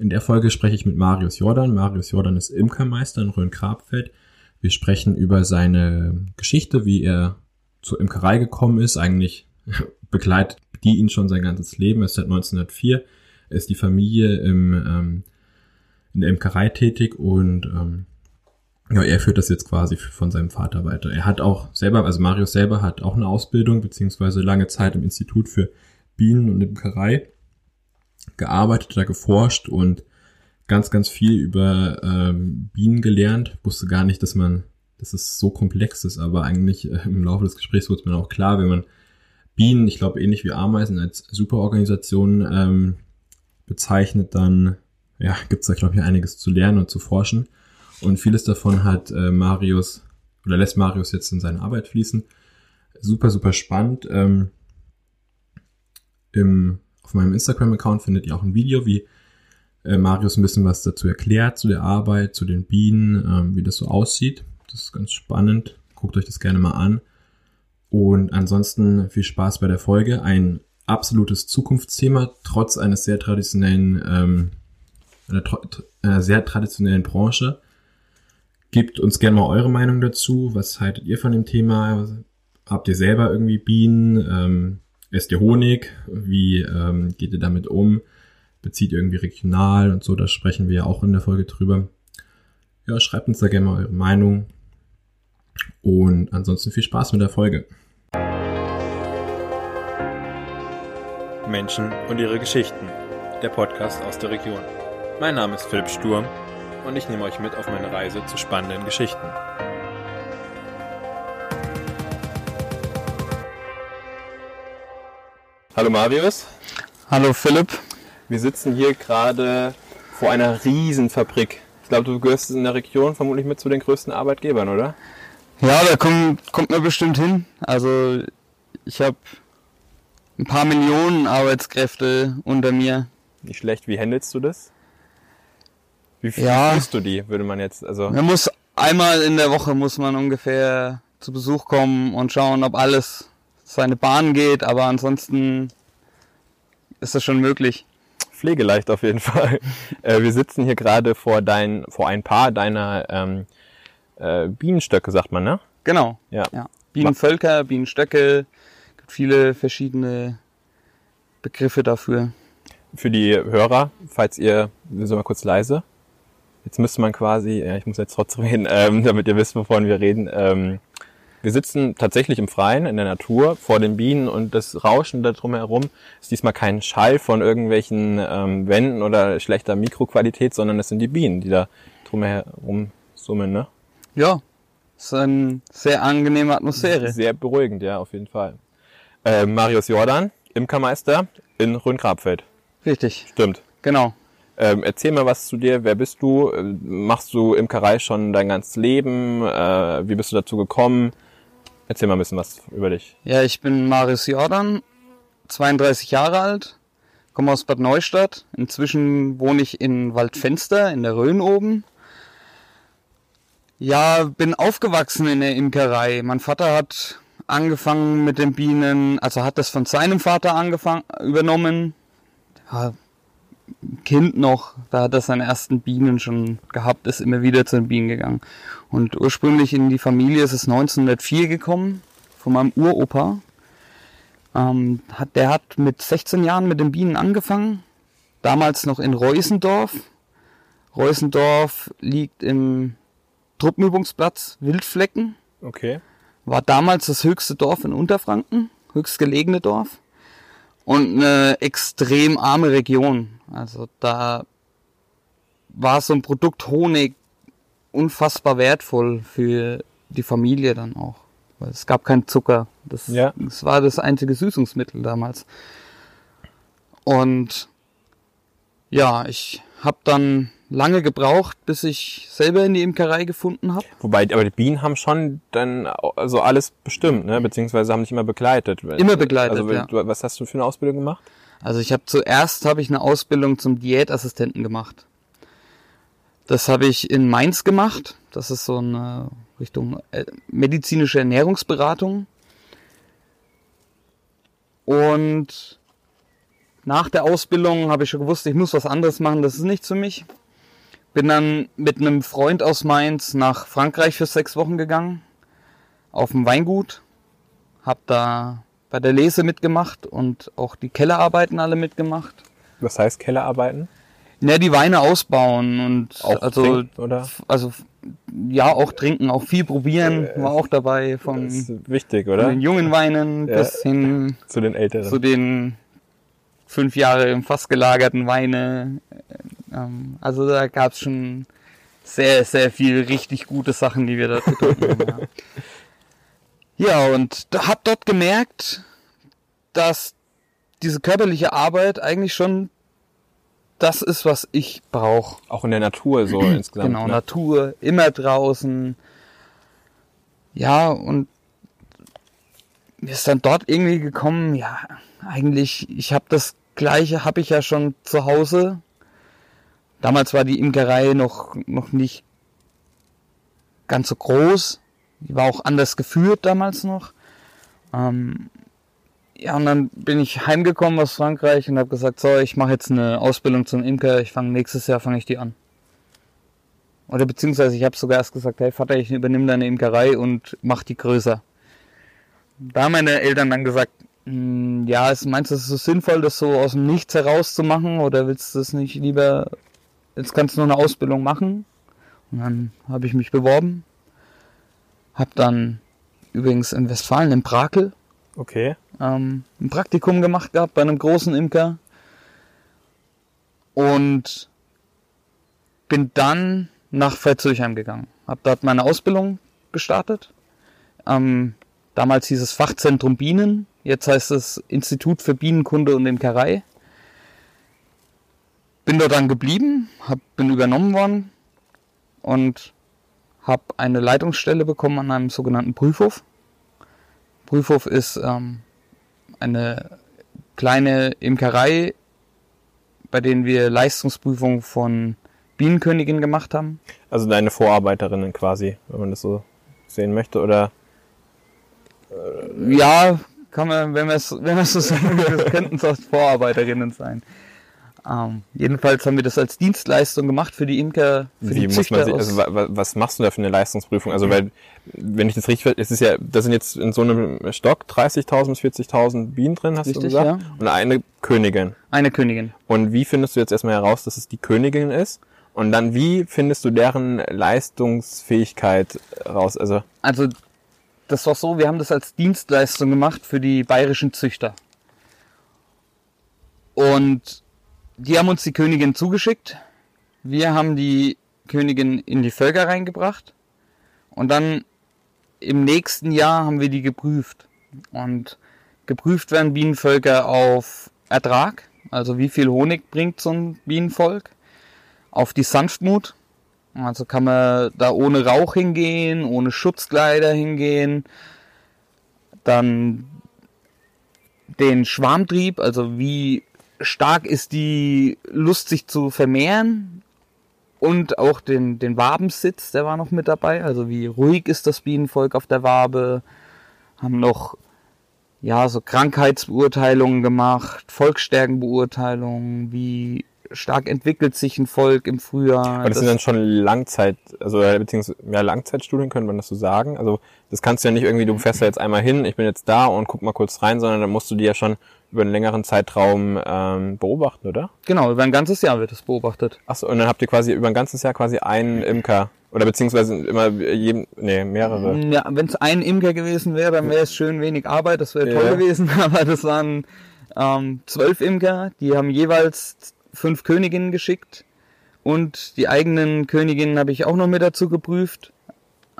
In der Folge spreche ich mit Marius Jordan. Marius Jordan ist Imkermeister in Rhön-Grabfeld. Wir sprechen über seine Geschichte, wie er zur Imkerei gekommen ist. Eigentlich begleitet die ihn schon sein ganzes Leben. Er ist seit 1904, er ist die Familie im, ähm, in der Imkerei tätig und ähm, ja, er führt das jetzt quasi von seinem Vater weiter. Er hat auch selber, also Marius selber hat auch eine Ausbildung, beziehungsweise lange Zeit im Institut für Bienen und Imkerei gearbeitet, da geforscht und ganz, ganz viel über ähm, Bienen gelernt. Wusste gar nicht, dass man, dass es so komplex ist, aber eigentlich äh, im Laufe des Gesprächs wurde mir auch klar, wenn man Bienen, ich glaube ähnlich wie Ameisen, als Superorganisation ähm, bezeichnet, dann ja, gibt es da, glaube ich, einiges zu lernen und zu forschen. Und vieles davon hat äh, Marius oder lässt Marius jetzt in seine Arbeit fließen. Super, super spannend. Ähm, im, auf meinem Instagram-Account findet ihr auch ein Video, wie äh, Marius ein bisschen was dazu erklärt, zu der Arbeit, zu den Bienen, ähm, wie das so aussieht. Das ist ganz spannend. Guckt euch das gerne mal an. Und ansonsten viel Spaß bei der Folge. Ein absolutes Zukunftsthema, trotz eines sehr traditionellen, ähm, einer, einer sehr traditionellen Branche. Gebt uns gerne mal eure Meinung dazu. Was haltet ihr von dem Thema? Habt ihr selber irgendwie Bienen? Ähm, esst ihr Honig? Wie ähm, geht ihr damit um? Bezieht ihr irgendwie regional und so? Da sprechen wir ja auch in der Folge drüber. Ja, schreibt uns da gerne mal eure Meinung. Und ansonsten viel Spaß mit der Folge. Menschen und ihre Geschichten. Der Podcast aus der Region. Mein Name ist Philipp Sturm und ich nehme euch mit auf meine Reise zu spannenden Geschichten. Hallo Marius. Hallo Philipp. Wir sitzen hier gerade vor einer Riesenfabrik. Ich glaube, du gehörst in der Region vermutlich mit zu den größten Arbeitgebern, oder? Ja, da kommt, kommt man bestimmt hin. Also ich habe ein paar Millionen Arbeitskräfte unter mir. Nicht schlecht. Wie handelst du das? Wie viel Ja. führst du die, würde man jetzt, also. Man muss einmal in der Woche muss man ungefähr zu Besuch kommen und schauen, ob alles seine Bahn geht, aber ansonsten ist das schon möglich. pflegeleicht auf jeden Fall. Äh, wir sitzen hier gerade vor dein, vor ein paar deiner ähm, äh, Bienenstöcke, sagt man, ne? Genau. Ja. ja. Bienenvölker, Bienenstöcke, gibt viele verschiedene Begriffe dafür. Für die Hörer, falls ihr, wir sind mal kurz leise. Jetzt müsste man quasi, ja, ich muss jetzt trotzdem reden, ähm, damit ihr wisst, wovon wir reden. Ähm, wir sitzen tatsächlich im Freien, in der Natur, vor den Bienen und das Rauschen da drumherum ist diesmal kein Schall von irgendwelchen ähm, Wänden oder schlechter Mikroqualität, sondern es sind die Bienen, die da drumherum summen, ne? Ja, ist eine sehr angenehme Atmosphäre. Sehr beruhigend, ja, auf jeden Fall. Äh, Marius Jordan, Imkermeister in Rhön-Grabfeld. Richtig, Stimmt. genau. Ähm, erzähl mal was zu dir. Wer bist du? Äh, Machst du Imkerei schon dein ganzes Leben? Äh, wie bist du dazu gekommen? Erzähl mal ein bisschen was über dich. Ja, ich bin Marius Jordan, 32 Jahre alt, komme aus Bad Neustadt. Inzwischen wohne ich in Waldfenster in der Rhön oben. Ja, bin aufgewachsen in der Imkerei. Mein Vater hat angefangen mit den Bienen, also hat das von seinem Vater angefangen, übernommen. Kind noch, da hat er seine ersten Bienen schon gehabt, ist immer wieder zu den Bienen gegangen. Und ursprünglich in die Familie ist es 1904 gekommen, von meinem Uropa. Ähm, hat, der hat mit 16 Jahren mit den Bienen angefangen, damals noch in Reusendorf. Reusendorf liegt im Truppenübungsplatz Wildflecken, Okay. war damals das höchste Dorf in Unterfranken, höchstgelegene Dorf und eine extrem arme Region. Also da war so ein Produkt Honig unfassbar wertvoll für die Familie dann auch. Weil es gab keinen Zucker. Das, Ja. das war das einzige Süßungsmittel damals. Und ja, ich habe dann lange gebraucht, bis ich selber in die Imkerei gefunden habe. Wobei, aber die Bienen haben schon dann also alles bestimmt, ne? Beziehungsweise haben dich immer begleitet. Immer begleitet, Also ja. du, was hast du für eine Ausbildung gemacht? Also ich habe zuerst habe ich eine Ausbildung zum Diätassistenten gemacht. Das habe ich in Mainz gemacht. Das ist so eine Richtung äh, medizinische Ernährungsberatung. Und nach der Ausbildung habe ich schon gewusst, ich muss was anderes machen, das ist nichts für mich. Bin dann mit einem Freund aus Mainz nach Frankreich für sechs Wochen gegangen, auf dem Weingut. Hab da bei der Lese mitgemacht und auch die Kellerarbeiten alle mitgemacht. Was heißt Kellerarbeiten? Ja, die Weine ausbauen und Auch also trinken, oder? also ja auch trinken, auch viel probieren war auch dabei von, Das ist wichtig, von oder? den jungen Weinen Ja. bis hin Zu den Älteren. zu den fünf Jahre im Fass gelagerten Weine. Ähm, also da gab's schon sehr, sehr viel richtig gute Sachen, die wir da getrunken haben. Ja. ja, und hab dort gemerkt, dass diese körperliche Arbeit eigentlich schon das ist, was ich brauche. Auch in der Natur so insgesamt. Genau, ne? Natur, immer draußen. Ja, und mir ist dann dort irgendwie gekommen, ja, eigentlich, ich habe das gleiche, habe ich ja schon zu Hause. Damals war die Imkerei noch, noch nicht ganz so groß. Die war auch anders geführt damals noch. Ähm, ja, und dann bin ich heimgekommen aus Frankreich und habe gesagt, so, ich mache jetzt eine Ausbildung zum Imker. Ich fange nächstes Jahr fange ich die an. Oder beziehungsweise ich habe sogar erst gesagt, hey Vater, ich übernehme deine Imkerei und mach die größer. Da haben meine Eltern dann gesagt, "Hm, ja, meinst du, es ist so sinnvoll, das so aus dem Nichts herauszumachen oder willst du das nicht lieber, jetzt kannst du nur eine Ausbildung machen? Und dann habe ich mich beworben, habe dann übrigens in Westfalen, in Brakel, Okay. ähm, ein Praktikum gemacht gehabt bei einem großen Imker und bin dann nach Veitshöchheim gegangen. Hab dort meine Ausbildung gestartet. Ähm, damals hieß es Fachzentrum Bienen, jetzt heißt es Institut für Bienenkunde und Imkerei. Dort dann geblieben, hab, bin übernommen worden und habe eine Leitungsstelle bekommen an einem sogenannten Prüfhof. Prüfhof ist ähm, eine kleine Imkerei, bei denen wir Leistungsprüfungen von Bienenköniginnen gemacht haben. Also deine Vorarbeiterinnen quasi, wenn man das so sehen möchte, oder? Ja, kann man, wenn wir es wenn so sagen, das könnten es auch Vorarbeiterinnen sein. Ähm, jedenfalls haben wir das als Dienstleistung gemacht für die Imker, für Wie die muss Züchter man sich, also wa- wa- was machst du da für eine Leistungsprüfung? Also weil, wenn ich das richtig es ist ja, da sind jetzt in so einem Stock 30.000 bis 40.000 Bienen drin, hast du Richtig, gesagt? ja. Und eine Königin. eine Königin. Und wie findest du jetzt erstmal heraus, dass es die Königin ist? Und dann wie findest du deren Leistungsfähigkeit raus? Also, Also, das war so, wir haben das als Dienstleistung gemacht für die bayerischen Züchter. Und die haben uns die Königin zugeschickt. Wir haben die Königin in die Völker reingebracht. Und dann im nächsten Jahr haben wir die geprüft. Und geprüft werden Bienenvölker auf Ertrag, also wie viel Honig bringt so ein Bienenvolk, auf die Sanftmut, also kann man da ohne Rauch hingehen, ohne Schutzkleider hingehen. Dann den Schwarmtrieb, also wie stark ist die Lust, sich zu vermehren. Und auch den, den Wabensitz, der war noch mit dabei. Also wie ruhig ist das Bienenvolk auf der Wabe. Haben noch ja so Krankheitsbeurteilungen gemacht, Volksstärkenbeurteilungen, wie stark entwickelt sich ein Volk im Frühjahr. aber das, sind dann schon Langzeit, also äh, beziehungsweise ja, Langzeitstudien, könnte man das so sagen. Also das kannst du ja nicht irgendwie, du fährst ja jetzt einmal hin, ich bin jetzt da und guck mal kurz rein, sondern dann musst du die ja schon über einen längeren Zeitraum ähm, beobachten, oder? Genau, über ein ganzes Jahr wird das beobachtet. Achso, und dann habt ihr quasi über ein ganzes Jahr quasi einen Imker. Oder beziehungsweise immer jedem, nee, mehrere. Ja, wenn es ein Imker gewesen wäre, dann wäre es schön wenig Arbeit, das wäre toll Ja. gewesen, aber das waren ähm, zwölf Imker, die haben jeweils fünf Königinnen geschickt und die eigenen Königinnen habe ich auch noch mit dazu geprüft.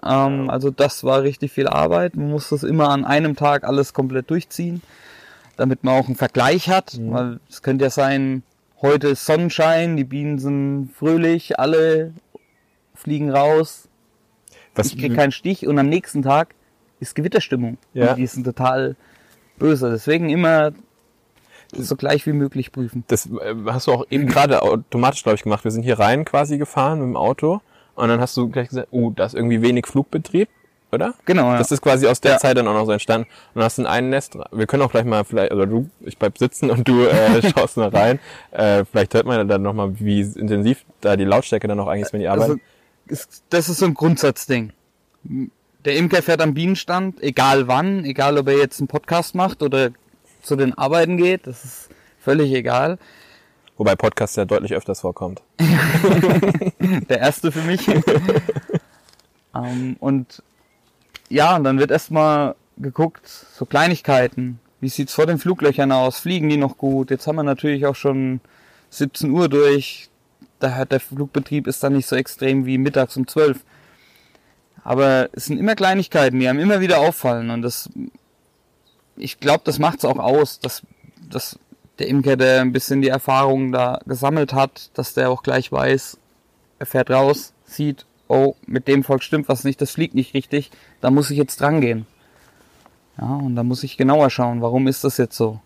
Ähm, also das war richtig viel Arbeit, man muss das immer an einem Tag alles komplett durchziehen, damit man auch einen Vergleich hat, weil es könnte ja sein, heute ist Sonnenschein, die Bienen sind fröhlich, alle fliegen raus, Was, ich krieg keinen Stich und am nächsten Tag ist Gewitterstimmung. Ja. Und die sind total böse. Deswegen immer so gleich wie möglich prüfen. das äh, hast du auch eben gerade automatisch, glaube ich, gemacht. Wir sind hier rein quasi gefahren mit dem Auto und dann hast du gleich gesagt, oh, da ist irgendwie wenig Flugbetrieb. Oder? Genau, ja. Das ist quasi aus der Ja. Zeit dann auch noch so entstanden. Und hast in ein Nest, wir können auch gleich mal vielleicht, also du, ich bleib sitzen und du äh, schaust mal rein. Äh, vielleicht hört man dann nochmal, wie intensiv da die Lautstärke dann auch eigentlich ist, wenn die arbeiten. Also, das ist so ein Grundsatzding. Der Imker fährt am Bienenstand, egal wann, egal ob er jetzt einen Podcast macht oder zu den Arbeiten geht, das ist völlig egal. Wobei Podcast ja deutlich öfters vorkommt. Der erste für mich. ähm, und ja, und dann wird erstmal geguckt, so Kleinigkeiten. Wie sieht's vor den Fluglöchern aus? Fliegen die noch gut? Jetzt haben wir natürlich auch schon 17 Uhr durch. Da hat der Flugbetrieb ist dann nicht so extrem wie mittags um 12. Aber es sind immer Kleinigkeiten, die einem immer wieder auffallen. Und das, ich glaube, das macht's auch aus, dass, dass der Imker, der ein bisschen die Erfahrung da gesammelt hat, dass der auch gleich weiß, er fährt raus, sieht, oh, mit dem Volk stimmt was nicht, das fliegt nicht richtig, da muss ich jetzt dran gehen. Ja, und da muss ich genauer schauen, warum ist das jetzt so?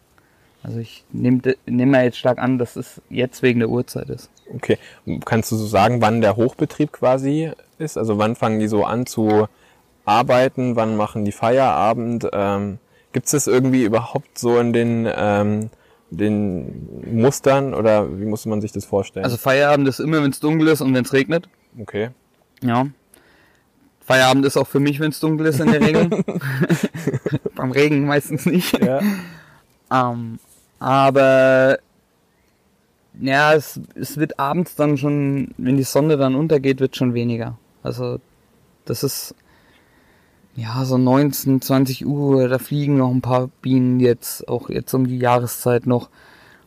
Also ich nehme nehm mal jetzt stark an, dass es jetzt wegen der Uhrzeit ist. Okay. Kannst du so sagen, wann der Hochbetrieb quasi ist? Also wann fangen die so an zu arbeiten? Wann machen die Feierabend? Ähm, Gibt es das irgendwie überhaupt so in den, ähm, den Mustern oder wie muss man sich das vorstellen? Also Feierabend ist immer, wenn es dunkel ist und wenn es regnet. okay. Ja. Feierabend ist auch für mich, wenn es dunkel ist in der Regel. Beim Regen meistens nicht. Ja. Ähm, aber ja, es, es wird abends dann schon, wenn die Sonne dann untergeht, wird schon weniger. Also das ist ja so 19, 20 Uhr, da fliegen noch ein paar Bienen jetzt, auch jetzt um die Jahreszeit noch,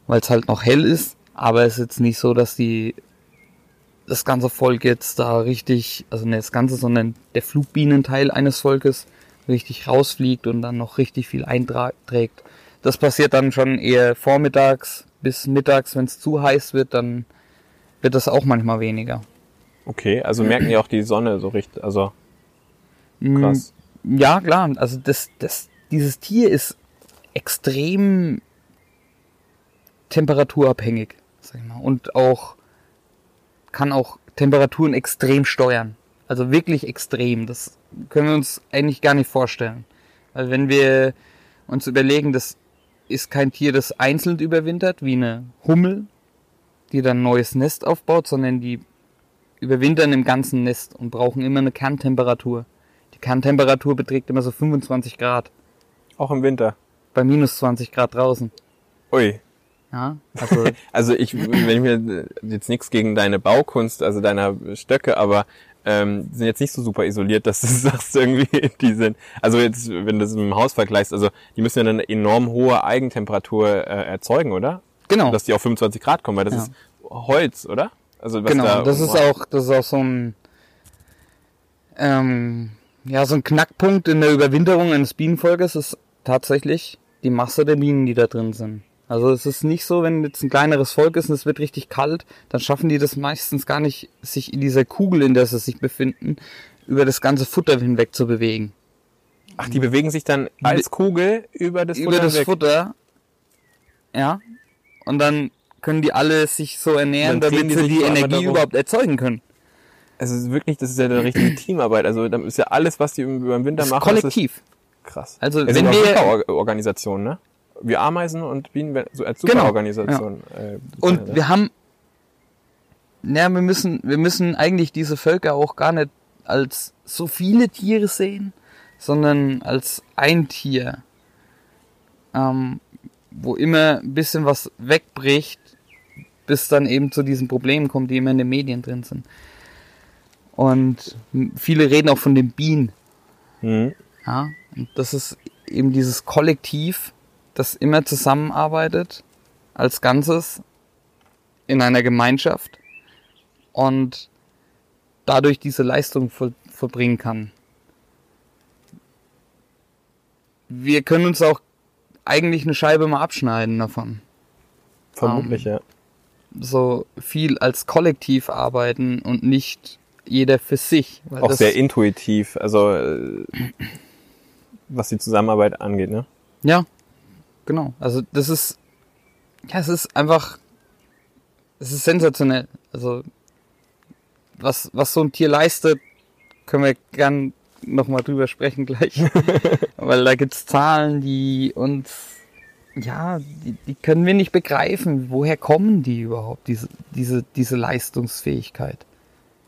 weil es halt noch hell ist. Aber es ist jetzt nicht so, dass die das ganze Volk jetzt da richtig, also nicht das ganze, sondern der Flugbienenteil eines Volkes richtig rausfliegt und dann noch richtig viel einträgt. Das passiert dann schon eher vormittags bis mittags, wenn es zu heiß wird, dann wird das auch manchmal weniger. Okay, also merken die auch die Sonne so richtig, also Mm, krass. Ja, klar. Also das, das, dieses Tier ist extrem temperaturabhängig, sag ich mal. Und auch kann auch Temperaturen extrem steuern. Also wirklich extrem. Das können wir uns eigentlich gar nicht vorstellen. Weil wenn wir uns überlegen, das ist kein Tier, das einzeln überwintert, wie eine Hummel, die dann ein neues Nest aufbaut, sondern die überwintern im ganzen Nest und brauchen immer eine Kerntemperatur. Die Kerntemperatur beträgt immer so 25 Grad. Auch im Winter. Bei minus 20 Grad draußen. Ui. Ja, also Also ich, wenn ich mir jetzt nichts gegen deine Baukunst, also deiner Stöcke, aber ähm, die sind jetzt nicht so super isoliert, dass du sagst irgendwie, die sind, also jetzt, wenn du das mit dem Haus vergleichst, also die müssen ja dann eine enorm hohe Eigentemperatur äh, erzeugen, oder? genau. Dass die auf 25 Grad kommen, weil das Ja. ist Holz, oder? Also was Genau, da das ist auch, das ist auch so ein, ähm, ja, so ein Knackpunkt in der Überwinterung eines Bienenvolkes ist tatsächlich die Masse der Bienen, die da drin sind. Also es ist nicht so, wenn jetzt ein kleineres Volk ist und es wird richtig kalt, dann schaffen die das meistens gar nicht, sich in dieser Kugel, in der sie sich befinden, über das ganze Futter hinweg zu bewegen. Ach, die bewegen sich dann als Kugel über das über Futter das weg. Futter, ja, und dann können die alle sich so ernähren, Dann damit die sie die Energie darum. überhaupt erzeugen können. Also es ist wirklich, das ist ja eine richtige Teamarbeit. Also da ist ja alles, was die über den Winter Das machen, kollektiv. krass. Also, es wenn wir- Superorganisationen, ne? Wie Ameisen und Bienen so als Genau, Superorganisation. Äh, Und wir haben, ja, wir müssen, wir müssen eigentlich diese Völker auch gar nicht als so viele Tiere sehen, sondern als ein Tier, ähm, wo immer ein bisschen was wegbricht, bis dann eben zu diesen Problemen kommt, die immer in den Medien drin sind. Und viele reden auch von den Bienen. Mhm. Ja, und das ist eben dieses Kollektiv, das immer zusammenarbeitet als Ganzes in einer Gemeinschaft und dadurch diese Leistung voll, vollbringen kann. Wir können uns auch eigentlich eine Scheibe mal abschneiden davon. Vermutlich, ja. So viel als Kollektiv arbeiten und nicht jeder für sich. Auch sehr intuitiv, also äh, was die Zusammenarbeit angeht, ne? Ja, genau. Also das ist, ja, es ist einfach, es ist sensationell. Also was, was so ein Tier leistet, können wir gern nochmal drüber sprechen gleich. Weil da gibt's Zahlen, die uns, ja, die, die können wir nicht begreifen. Woher kommen die überhaupt, diese, diese, diese Leistungsfähigkeit?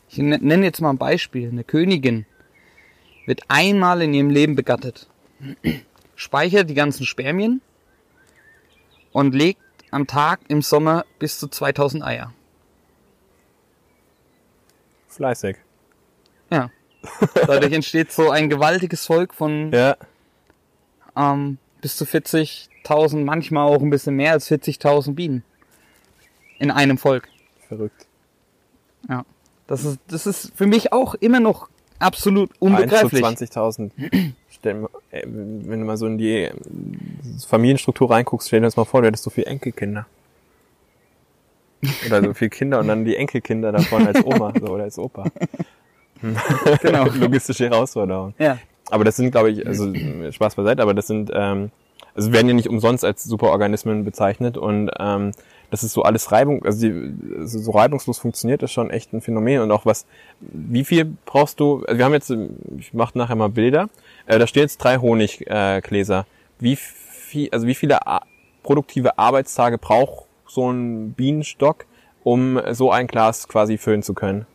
Ich ne- nenne jetzt mal ein Beispiel. Eine Königin wird einmal in ihrem Leben begattet, speichert die ganzen Spermien und legt am Tag im Sommer bis zu 2000 Eier. Fleißig. Ja. Dadurch entsteht so ein gewaltiges Volk von Ja. ähm, bis zu 40.000, manchmal auch ein bisschen mehr als 40.000 Bienen. In einem Volk. Verrückt. Ja. Das ist, das ist für mich auch immer noch absolut 1 unbegreiflich. zu 20.000. Mal, äh, wenn du mal so in die äh, Familienstruktur reinguckst, stell dir das mal vor, du hättest so viele Enkelkinder. Oder so viele Kinder und dann die Enkelkinder davon als Oma so, oder als Opa. Genau. Logistische Herausforderung. Ja. Aber das sind, glaube ich, also Spaß beiseite, aber das sind, ähm, also werden ja nicht umsonst als Superorganismen bezeichnet und ähm, das ist so alles Reibung, also, die, also so reibungslos funktioniert, ist schon echt ein Phänomen und auch was, wie viel brauchst du, also wir haben jetzt, ich mache nachher mal Bilder, äh, da stehen jetzt drei Honiggläser. Gläser. wie viel, also wie viele produktive Arbeitstage braucht so ein Bienenstock, um so ein Glas quasi füllen zu können?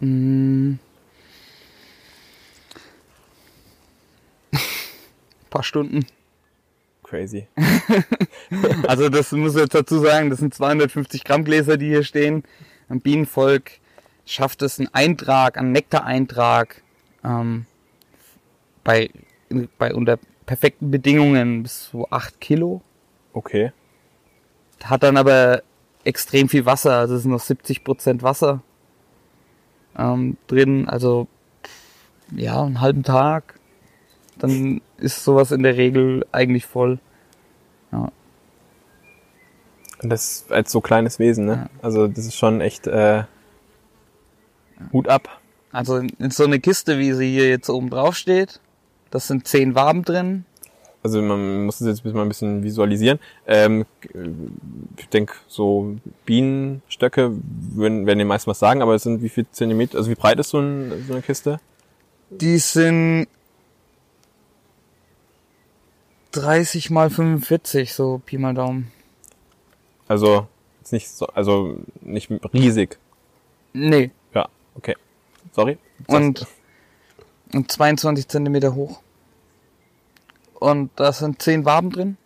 Mm. Paar Stunden. Crazy. Also das muss ich jetzt dazu sagen, das sind 250 Gramm Gläser, die hier stehen. Ein Bienenvolk schafft es einen Eintrag, einen Nektareintrag ähm, bei, bei unter perfekten Bedingungen bis zu 8 Kilo. Okay. Hat dann aber extrem viel Wasser, also es sind noch 70 Prozent Wasser ähm, drin. Also ja, einen halben Tag, dann ist sowas in der Regel eigentlich voll. Und das als so kleines Wesen, ne? Ja. Also das ist schon echt äh, Hut ab. Also in, in so eine Kiste, wie sie hier jetzt oben drauf steht, das sind zehn Waben drin. Also man muss es jetzt mal ein bisschen visualisieren. Ähm, ich denke, so Bienenstöcke würden, werden den meisten was sagen, aber es sind wie viel Zentimeter, also wie breit ist so, ein, so eine Kiste? Die sind 30 mal 45, so Pi mal Daumen. Also jetzt nicht so, also nicht riesig. Nee, Ja, okay. Sorry. und, und 22 Zentimeter hoch. Und da sind 10 Waben drin.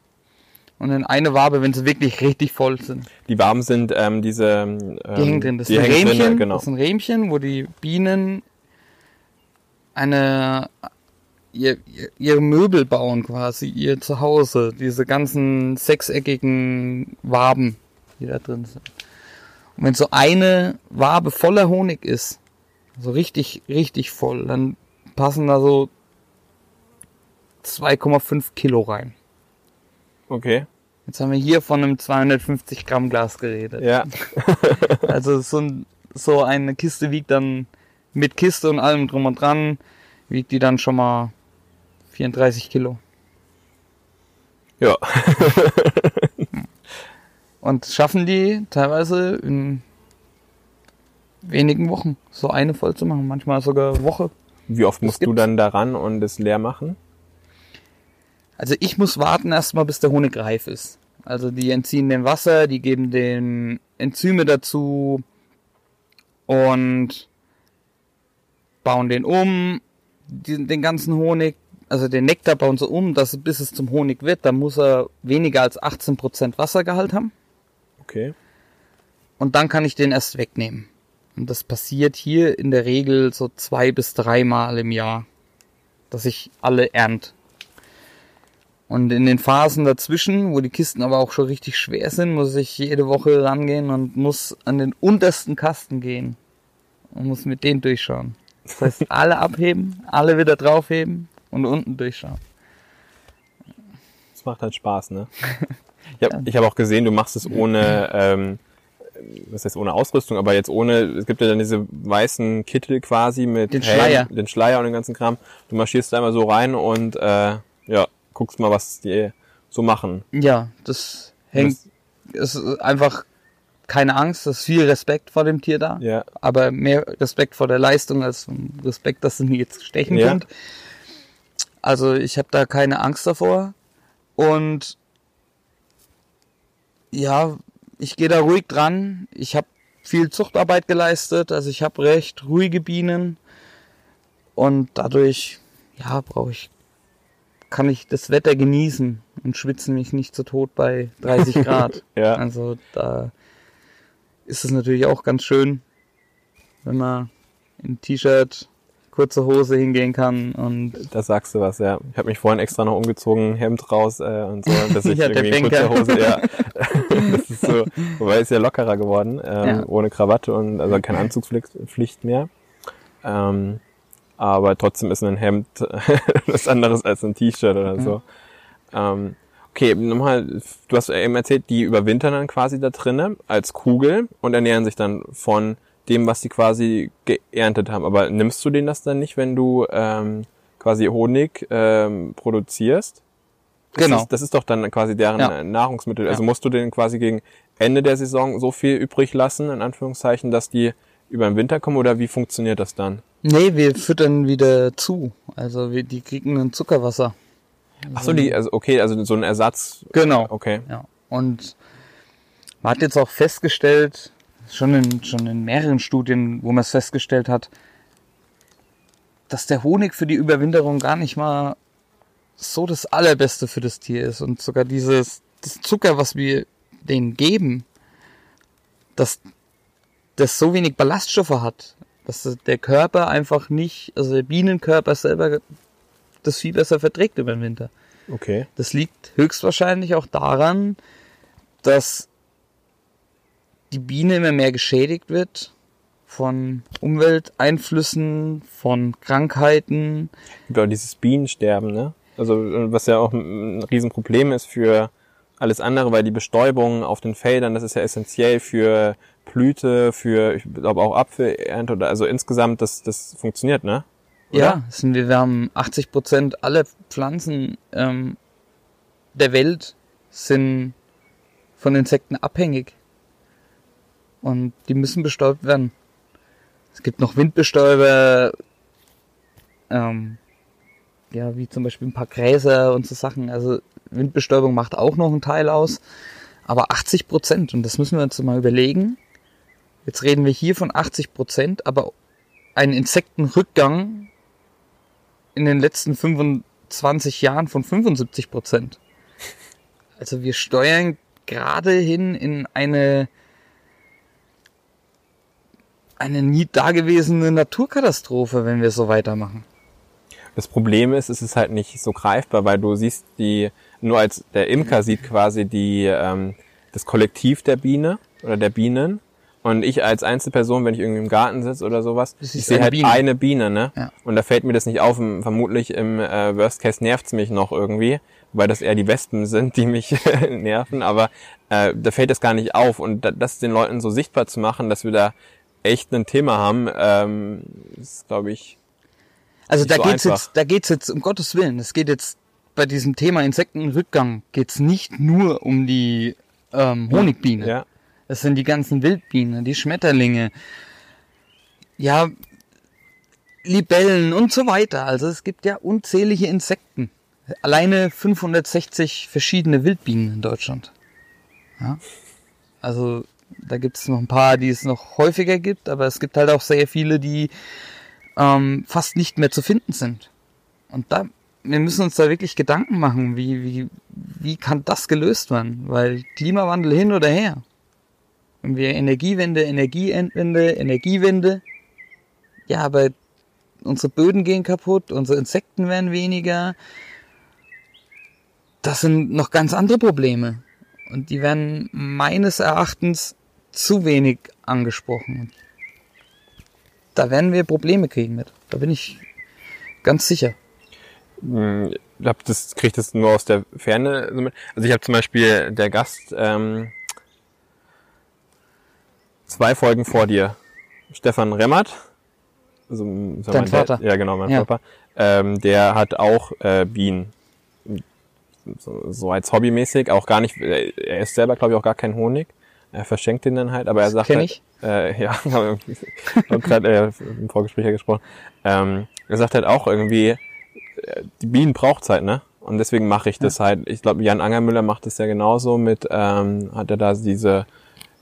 Und in eine Wabe, wenn sie wirklich richtig voll sind. Die Waben sind ähm, diese. Ähm, Die hängen drin. Das hängen Rähmchen, drin, genau. das sind Rähmchen, wo die Bienen eine ihr, ihr, ihre Möbel bauen quasi, ihr Zuhause, diese ganzen sechseckigen Waben, die da drin sind. Und wenn so eine Wabe voller Honig ist, so richtig, richtig voll, dann passen da so 2,5 Kilo rein. Okay. Jetzt haben wir hier von einem 250 Gramm Glas geredet. Ja. Also so, ein, so eine Kiste wiegt dann mit Kiste und allem drum und dran, wiegt die dann schon mal 34 Kilo. Ja. Und schaffen die teilweise in wenigen Wochen so eine voll zu machen, manchmal sogar Woche. Wie oft musst du gibt's. dann daran und es leer machen? Also ich muss warten erstmal, bis der Honig reif ist. Also die entziehen den Wasser, die geben den Enzyme dazu und bauen den um, den ganzen Honig, also den Nektar bauen sie um, dass bis es zum Honig wird, dann muss er weniger als 18% Wassergehalt haben Okay. und dann kann ich den erst wegnehmen. Und das passiert hier in der Regel so zwei bis dreimal im Jahr, dass ich alle ernt. Und in den Phasen dazwischen, wo die Kisten aber auch schon richtig schwer sind, muss ich jede Woche rangehen und muss an den untersten Kasten gehen und muss mit denen durchschauen. Das heißt, alle abheben, alle wieder draufheben und unten durchschauen. Das macht halt Spaß, ne? Ich habe hab auch gesehen, du machst es ohne, ähm, was heißt ohne Ausrüstung, aber jetzt ohne, es gibt ja dann diese weißen Kittel quasi mit Den Helm, Schleier. den Schleier und den ganzen Kram. Du marschierst da immer so rein und äh, ja, guckst mal, was die so machen. Ja, das hängt, es ist einfach keine Angst, es ist viel Respekt vor dem Tier da. Ja. Aber mehr Respekt vor der Leistung als Respekt, dass es mir jetzt stechen Ja. könnte. Also ich habe da keine Angst davor. Und ja, ich gehe da ruhig dran. Ich habe viel Zuchtarbeit geleistet, also ich habe recht ruhige Bienen und dadurch ja brauche ich kann ich das Wetter genießen und schwitze mich nicht zu Tod bei 30 Grad. Ja. Also da ist es natürlich auch ganz schön, wenn man in T-Shirt, kurze Hose hingehen kann und Das sagst du was, ja. Ich habe mich vorhin extra noch umgezogen, Hemd raus äh, und so, dass ich Ja, irgendwie in kurzer. Hose, ja. das ist so, wobei ist ja lockerer geworden, ähm, Ja. ohne Krawatte und also keine Anzugspflicht Pflicht mehr. Ähm, aber trotzdem ist ein Hemd was anderes als ein T-Shirt oder so. Ähm, okay, nochmal, du hast eben erzählt, die überwintern dann quasi da drinnen als Kugel und ernähren sich dann von dem, was sie quasi geerntet haben. Aber nimmst du denen das dann nicht, wenn du ähm, quasi Honig ähm, produzierst? Das Genau. Ist, das ist doch dann quasi deren Ja. Nahrungsmittel. Also Ja. musst du denen quasi gegen Ende der Saison so viel übrig lassen, in Anführungszeichen, dass die über den Winter kommen oder wie funktioniert das dann? nee, wir füttern wieder zu. Also wir, die kriegen ein Zuckerwasser. Ach so, die, also okay, also so ein Ersatz. Genau. Okay. Ja. Und man hat jetzt auch festgestellt, schon in, schon in mehreren Studien, wo man es festgestellt hat, dass der Honig für die Überwinterung gar nicht mal so das Allerbeste für das Tier ist. Und sogar dieses das Zucker, was wir denen geben, dass das so wenig Ballaststoffe hat, dass der Körper einfach nicht, also der Bienenkörper selber das viel besser verträgt über den Winter. Okay. Das liegt höchstwahrscheinlich auch daran, dass die Biene immer mehr geschädigt wird von Umwelteinflüssen, von Krankheiten. Gibt auch dieses Bienensterben, ne? Also was ja auch ein Riesenproblem ist für alles andere, weil die Bestäubung auf den Feldern, das ist ja essentiell für Blüte, für, ich glaube auch Apfelernte oder also insgesamt, das, das funktioniert, ne? Oder? Ja, sind wir, wir haben 80 Prozent aller Pflanzen ähm, der Welt sind von Insekten abhängig. Und die müssen bestäubt werden. Es gibt noch Windbestäuber, ähm, ja, wie zum Beispiel ein paar Gräser und so Sachen. Also Windbestäubung macht auch noch einen Teil aus. Aber 80 Prozent, und das müssen wir uns mal überlegen. Jetzt reden wir hier von 80 Prozent, aber ein Insektenrückgang in den letzten 25 Jahren von 75 Prozent. Also wir steuern gerade hin in eine eine nie dagewesene Naturkatastrophe, wenn wir so weitermachen. Das Problem ist, es ist halt nicht so greifbar, weil du siehst die, nur als der Imker sieht quasi die, ähm, das Kollektiv der Biene oder der Bienen. Und ich als Einzelperson, wenn ich irgendwie im Garten sitze oder sowas, ich sehe halt Biene. eine Biene, ne? Ja. Und da fällt mir das nicht auf. Vermutlich im äh, Worst Case nervt's mich noch irgendwie, weil das eher die Wespen sind, die mich nerven. Aber äh, da fällt das gar nicht auf. Und da, das den Leuten so sichtbar zu machen, dass wir da echt ein Thema haben, ähm, ist, glaube ich, Also da so geht's einfach. jetzt, da geht's jetzt um Gottes Willen. Es geht jetzt bei diesem Thema Insektenrückgang geht's nicht nur um die ähm, Honigbiene. ja. Es sind die ganzen Wildbienen, die Schmetterlinge, ja, Libellen und so weiter. Also es gibt ja unzählige Insekten. Alleine 560 verschiedene Wildbienen in Deutschland. Ja? Also da gibt es noch ein paar, die es noch häufiger gibt, aber es gibt halt auch sehr viele, die ähm, fast nicht mehr zu finden sind. Und da, wir müssen uns da wirklich Gedanken machen, wie, wie, wie kann das gelöst werden? Weil Klimawandel hin oder her. Wenn wir Energiewende, Energiewende, Energiewende, ja, aber unsere Böden gehen kaputt, unsere Insekten werden weniger. Das sind noch ganz andere Probleme. Und die werden meines Erachtens zu wenig angesprochen. Da werden wir Probleme kriegen mit. Da bin ich ganz sicher. Hm, Ich hab das kriege das nur aus der Ferne. so mit. Also ich habe zum Beispiel der Gast ähm, zwei Folgen vor dir, Stefan Remmert, also Dein mal, der- Vater. ja genau mein Ja. Papa, ähm, der hat auch äh, Bienen so, so als hobbymäßig, auch gar nicht. Er isst selber glaube ich auch gar keinen Honig, Er verschenkt den dann halt, aber er sagt kenn halt, ich. Äh, ja, haben wir gerade äh, im Vorgespräch ja gesprochen. Ähm, er sagt halt auch irgendwie, äh, die Bienen braucht halt, ne? Und deswegen mache ich das halt. Ich glaube, Jan Angermüller macht das ja genauso mit, ähm, hat er da diese, wenn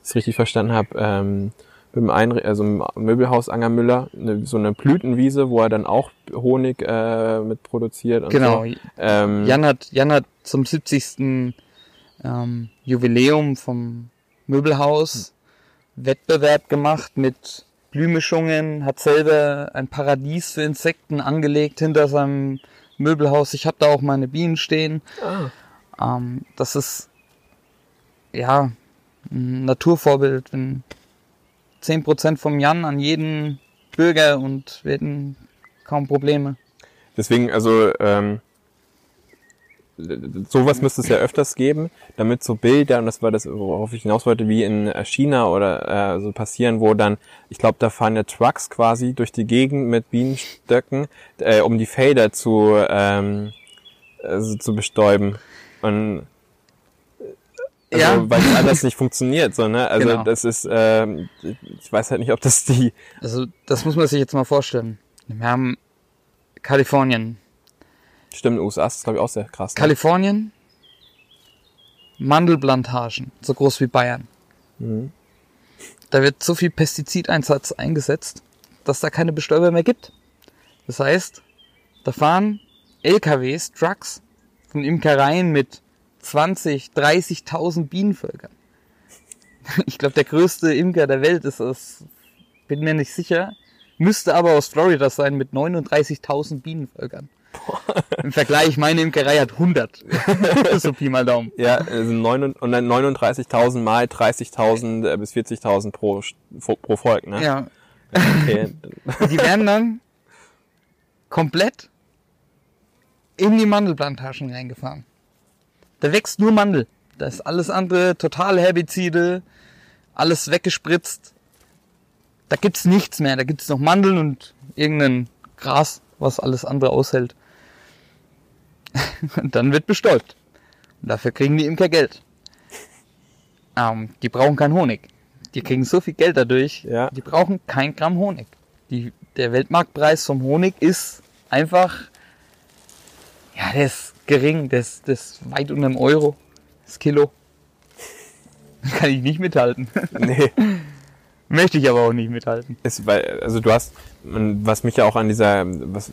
ich es richtig verstanden habe, ähm, mit dem Einre also im Möbelhaus Angermüller, eine, so eine Blütenwiese, wo er dann auch Honig äh, mit produziert. Genau. So. Ähm, Jan hat, Jan hat zum 70. Ähm, Jubiläum vom Möbelhaus Wettbewerb gemacht mit Blühmischungen, hat selber ein Paradies für Insekten angelegt hinter seinem Möbelhaus. Ich habe da auch meine Bienen stehen. ah, Ähm, das ist ja ein Naturvorbild, wenn 10% vom Jan an jeden Bürger und werden kaum Probleme. Deswegen, also ähm, sowas müsste es ja öfters geben, damit so Bilder, und das war das, worauf ich hinaus wollte, wie in äh, China oder äh, so passieren, wo dann, ich glaube, da fahren ja Trucks quasi durch die Gegend mit Bienenstöcken, äh, um die Felder zu, ähm, also zu bestäuben. Und also, Ja. weil es anders nicht funktioniert, so, ne? Also Genau. das ist, ähm, ich weiß halt nicht, ob das die Also das muss man sich jetzt mal vorstellen. Wir haben Kalifornien. Stimmt, USA ist glaube ich auch sehr krass. Ne? Kalifornien, Mandelplantagen, so groß wie Bayern. Mhm. Da wird so viel Pestizideinsatz eingesetzt, dass da keine Bestäuber mehr gibt. Das heißt, da fahren LKWs, Trucks von Imkereien mit 20, 30.000 Bienenvölkern. Ich glaube, der größte Imker der Welt ist es, bin mir nicht sicher, müsste aber aus Florida sein mit 39.000 Bienenvölkern. Im Vergleich, meine Imkerei hat 100. so Pi mal Daumen. Ja, also und dann 39.000 mal 30.000 äh, bis 40.000 pro, St- pro, pro Volk, ne? Ja, Okay. die werden dann komplett in die Mandelplantagen reingefahren. Da wächst nur Mandel. Da ist alles andere total Herbizide, alles weggespritzt. Da gibt's nichts mehr. Da gibt's noch Mandeln und irgendein Gras, was alles andere aushält. Und dann wird bestäubt. Und dafür kriegen die Imker Geld. Ähm, die brauchen keinen Honig. Die kriegen so viel Geld dadurch. Ja. Die brauchen kein Gramm Honig. Die, der Weltmarktpreis vom Honig ist einfach, ja, der ist gering. Der ist, der ist weit unter einem Euro. Das Kilo. Kann ich nicht mithalten. nee, Möchte ich aber auch nicht mithalten. ist, weil, also du hast, was mich ja auch an dieser was,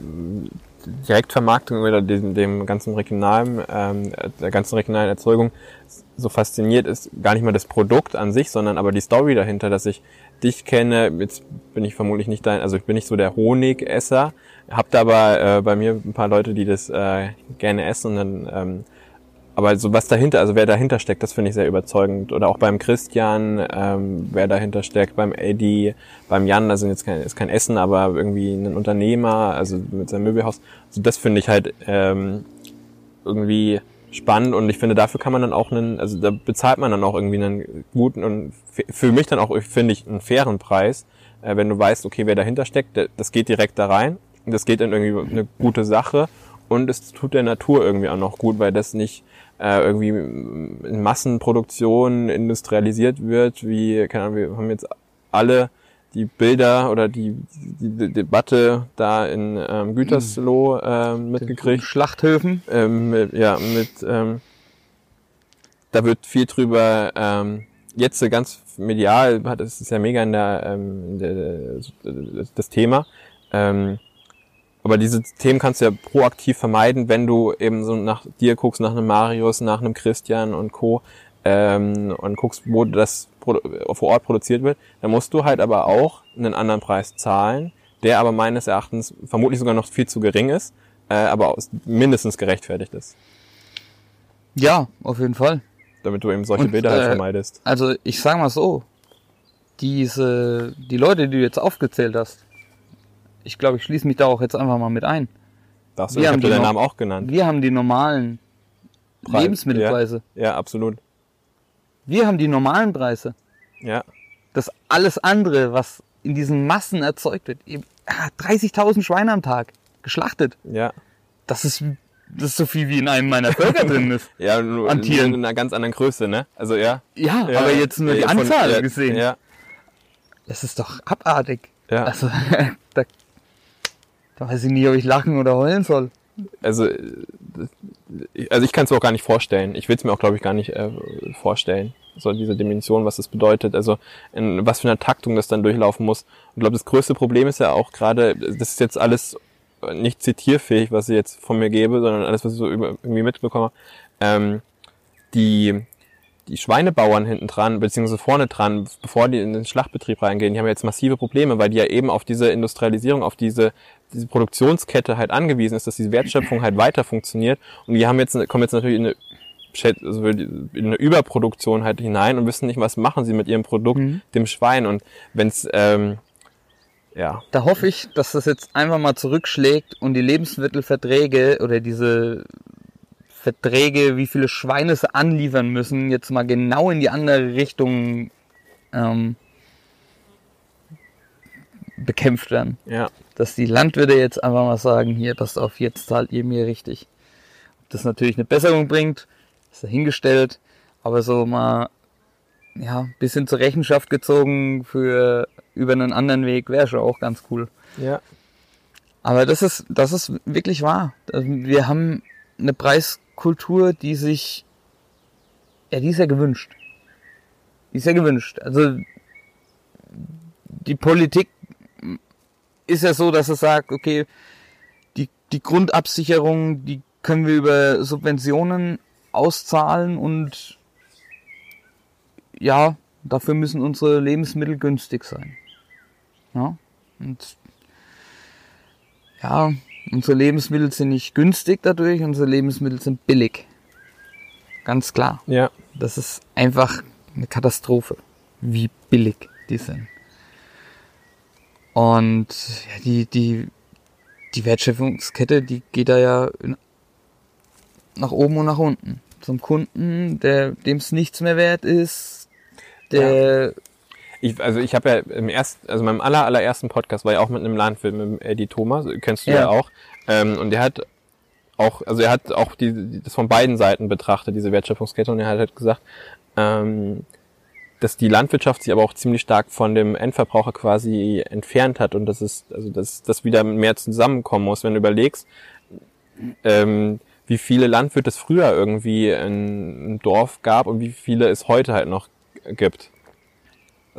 Direktvermarktung oder dem, dem ganzen regionalen, ähm, der ganzen regionalen Erzeugung so fasziniert, ist gar nicht mal das Produkt an sich, sondern aber die Story dahinter, dass ich dich kenne, jetzt bin ich vermutlich nicht dein, also ich bin nicht so der Honigesser, hab da aber äh, bei mir ein paar Leute, die das äh, gerne essen und dann ähm, aber so was dahinter, also wer dahinter steckt, das finde ich sehr überzeugend. Oder auch beim Christian, ähm, wer dahinter steckt, beim Eddie, beim Jan, also jetzt kein, ist kein Essen, aber irgendwie ein Unternehmer, also mit seinem Möbelhaus. Also das finde ich halt ähm, irgendwie spannend und ich finde, dafür kann man dann auch einen, also da bezahlt man dann auch irgendwie einen guten und für mich dann auch, finde ich, einen fairen Preis, äh, wenn du weißt, okay, wer dahinter steckt, das geht direkt da rein, das geht in irgendwie eine gute Sache und es tut der Natur irgendwie auch noch gut, weil das nicht äh, irgendwie in Massenproduktion industrialisiert wird, wie, keine Ahnung, wir haben jetzt alle die Bilder oder die, die, die Debatte da in ähm, Gütersloh ähm, mitgekriegt. Schlachthöfen. Ähm, mit, ja, mit, ähm, da wird viel drüber, ähm, jetzt so ganz medial, das ist ja mega in der, ähm, in der das Thema. Ähm, aber diese Themen kannst du ja proaktiv vermeiden, wenn du eben so nach dir guckst, nach einem Marius, nach einem Christian und Co. Ähm, und guckst, wo das vor Ort produziert wird. Dann musst du halt aber auch einen anderen Preis zahlen, der aber meines Erachtens vermutlich sogar noch viel zu gering ist, äh, aber mindestens gerechtfertigt ist, Ja, auf jeden Fall. damit du eben solche Und, Bilder halt äh, vermeidest. Also ich sag mal so, diese, die Leute, die du jetzt aufgezählt hast, ich glaube, ich schließe mich da auch jetzt einfach mal mit ein. Darfst du, wir ich haben habe die deinen Namen auch genannt. Wir haben die normalen Preis, Lebensmittelpreise. Ja, absolut. Wir haben die normalen Preise. Ja, Das alles andere, was in diesen Massen erzeugt wird, eben, ah, 30.000 Schweine am Tag geschlachtet. ja. Das ist das ist so viel wie in einem meiner Burger drin ist. Ja, nur An Tieren. in einer ganz anderen Größe, ne? Also ja. Ja, ja aber jetzt nur die ja, von- Anzahl ja, gesehen. Ja, Das ist doch abartig. ja. Also, da, da weiß ich nicht, ob ich lachen oder heulen soll. also, äh, also ich kann es mir auch gar nicht vorstellen. Ich will es mir auch, glaube ich, gar nicht äh, vorstellen. So diese Dimension, was das bedeutet, also in was für einer Taktung das dann durchlaufen muss. Und ich glaube, das größte Problem ist ja auch gerade, das ist jetzt alles nicht zitierfähig, was ich jetzt von mir gebe, sondern alles, was ich so irgendwie mitbekomme. Ähm, die die Schweinebauern hinten dran, beziehungsweise vorne dran, bevor die in den Schlachtbetrieb reingehen, die haben jetzt massive Probleme, weil die ja eben auf diese Industrialisierung, auf diese, diese Produktionskette halt angewiesen ist, dass diese Wertschöpfung halt weiter funktioniert. Und die haben jetzt, kommen jetzt natürlich in eine, also in eine Überproduktion halt hinein und wissen nicht, was machen sie mit ihrem Produkt, Mhm. dem Schwein. Und wenn's, ähm, ja, Da hoffe ich, dass das jetzt einfach mal zurückschlägt und die Lebensmittelverträge oder diese Verträge, wie viele Schweine sie anliefern müssen, jetzt mal genau in die andere Richtung ähm, bekämpft werden. ja, Dass die Landwirte jetzt einfach mal sagen, hier, passt auf, jetzt zahlt ihr mir richtig. Ob das natürlich eine Besserung bringt, ist dahingestellt, aber so mal ja, bisschen zur Rechenschaft gezogen für über einen anderen Weg wäre schon auch ganz cool. ja, Aber das ist, das ist wirklich wahr. Also Wir haben eine Preiskultur, die sich, ja, die ist ja gewünscht. Die ist ja gewünscht. Also, die Politik ist ja so, dass es sagt, okay, die, die Grundabsicherung, die können wir über Subventionen auszahlen und ja, dafür müssen unsere Lebensmittel günstig sein. Ja, und ja, unsere Lebensmittel sind nicht günstig dadurch, unsere Lebensmittel sind billig. Ganz klar. ja, Das ist einfach eine Katastrophe, wie billig die sind. Und ja, die, die, die Wertschöpfungskette, die geht da ja nach oben und nach unten. Zum Kunden, der dem es nichts mehr wert ist, der Ich, also ich habe ja im ersten, also meinem aller, allerersten Podcast war ja auch mit einem Landwirt, mit dem Eddie Thomas, kennst du ja, Ja. auch. Ähm, und der hat auch, also er hat auch die, das von beiden Seiten betrachtet, diese Wertschöpfungskette, und er hat halt gesagt, ähm, dass die Landwirtschaft sich aber auch ziemlich stark von dem Endverbraucher quasi entfernt hat und dass es, also dass das wieder mehr zusammenkommen muss, wenn du überlegst, ähm, wie viele Landwirte es früher irgendwie in, im Dorf gab und wie viele es heute halt noch gibt.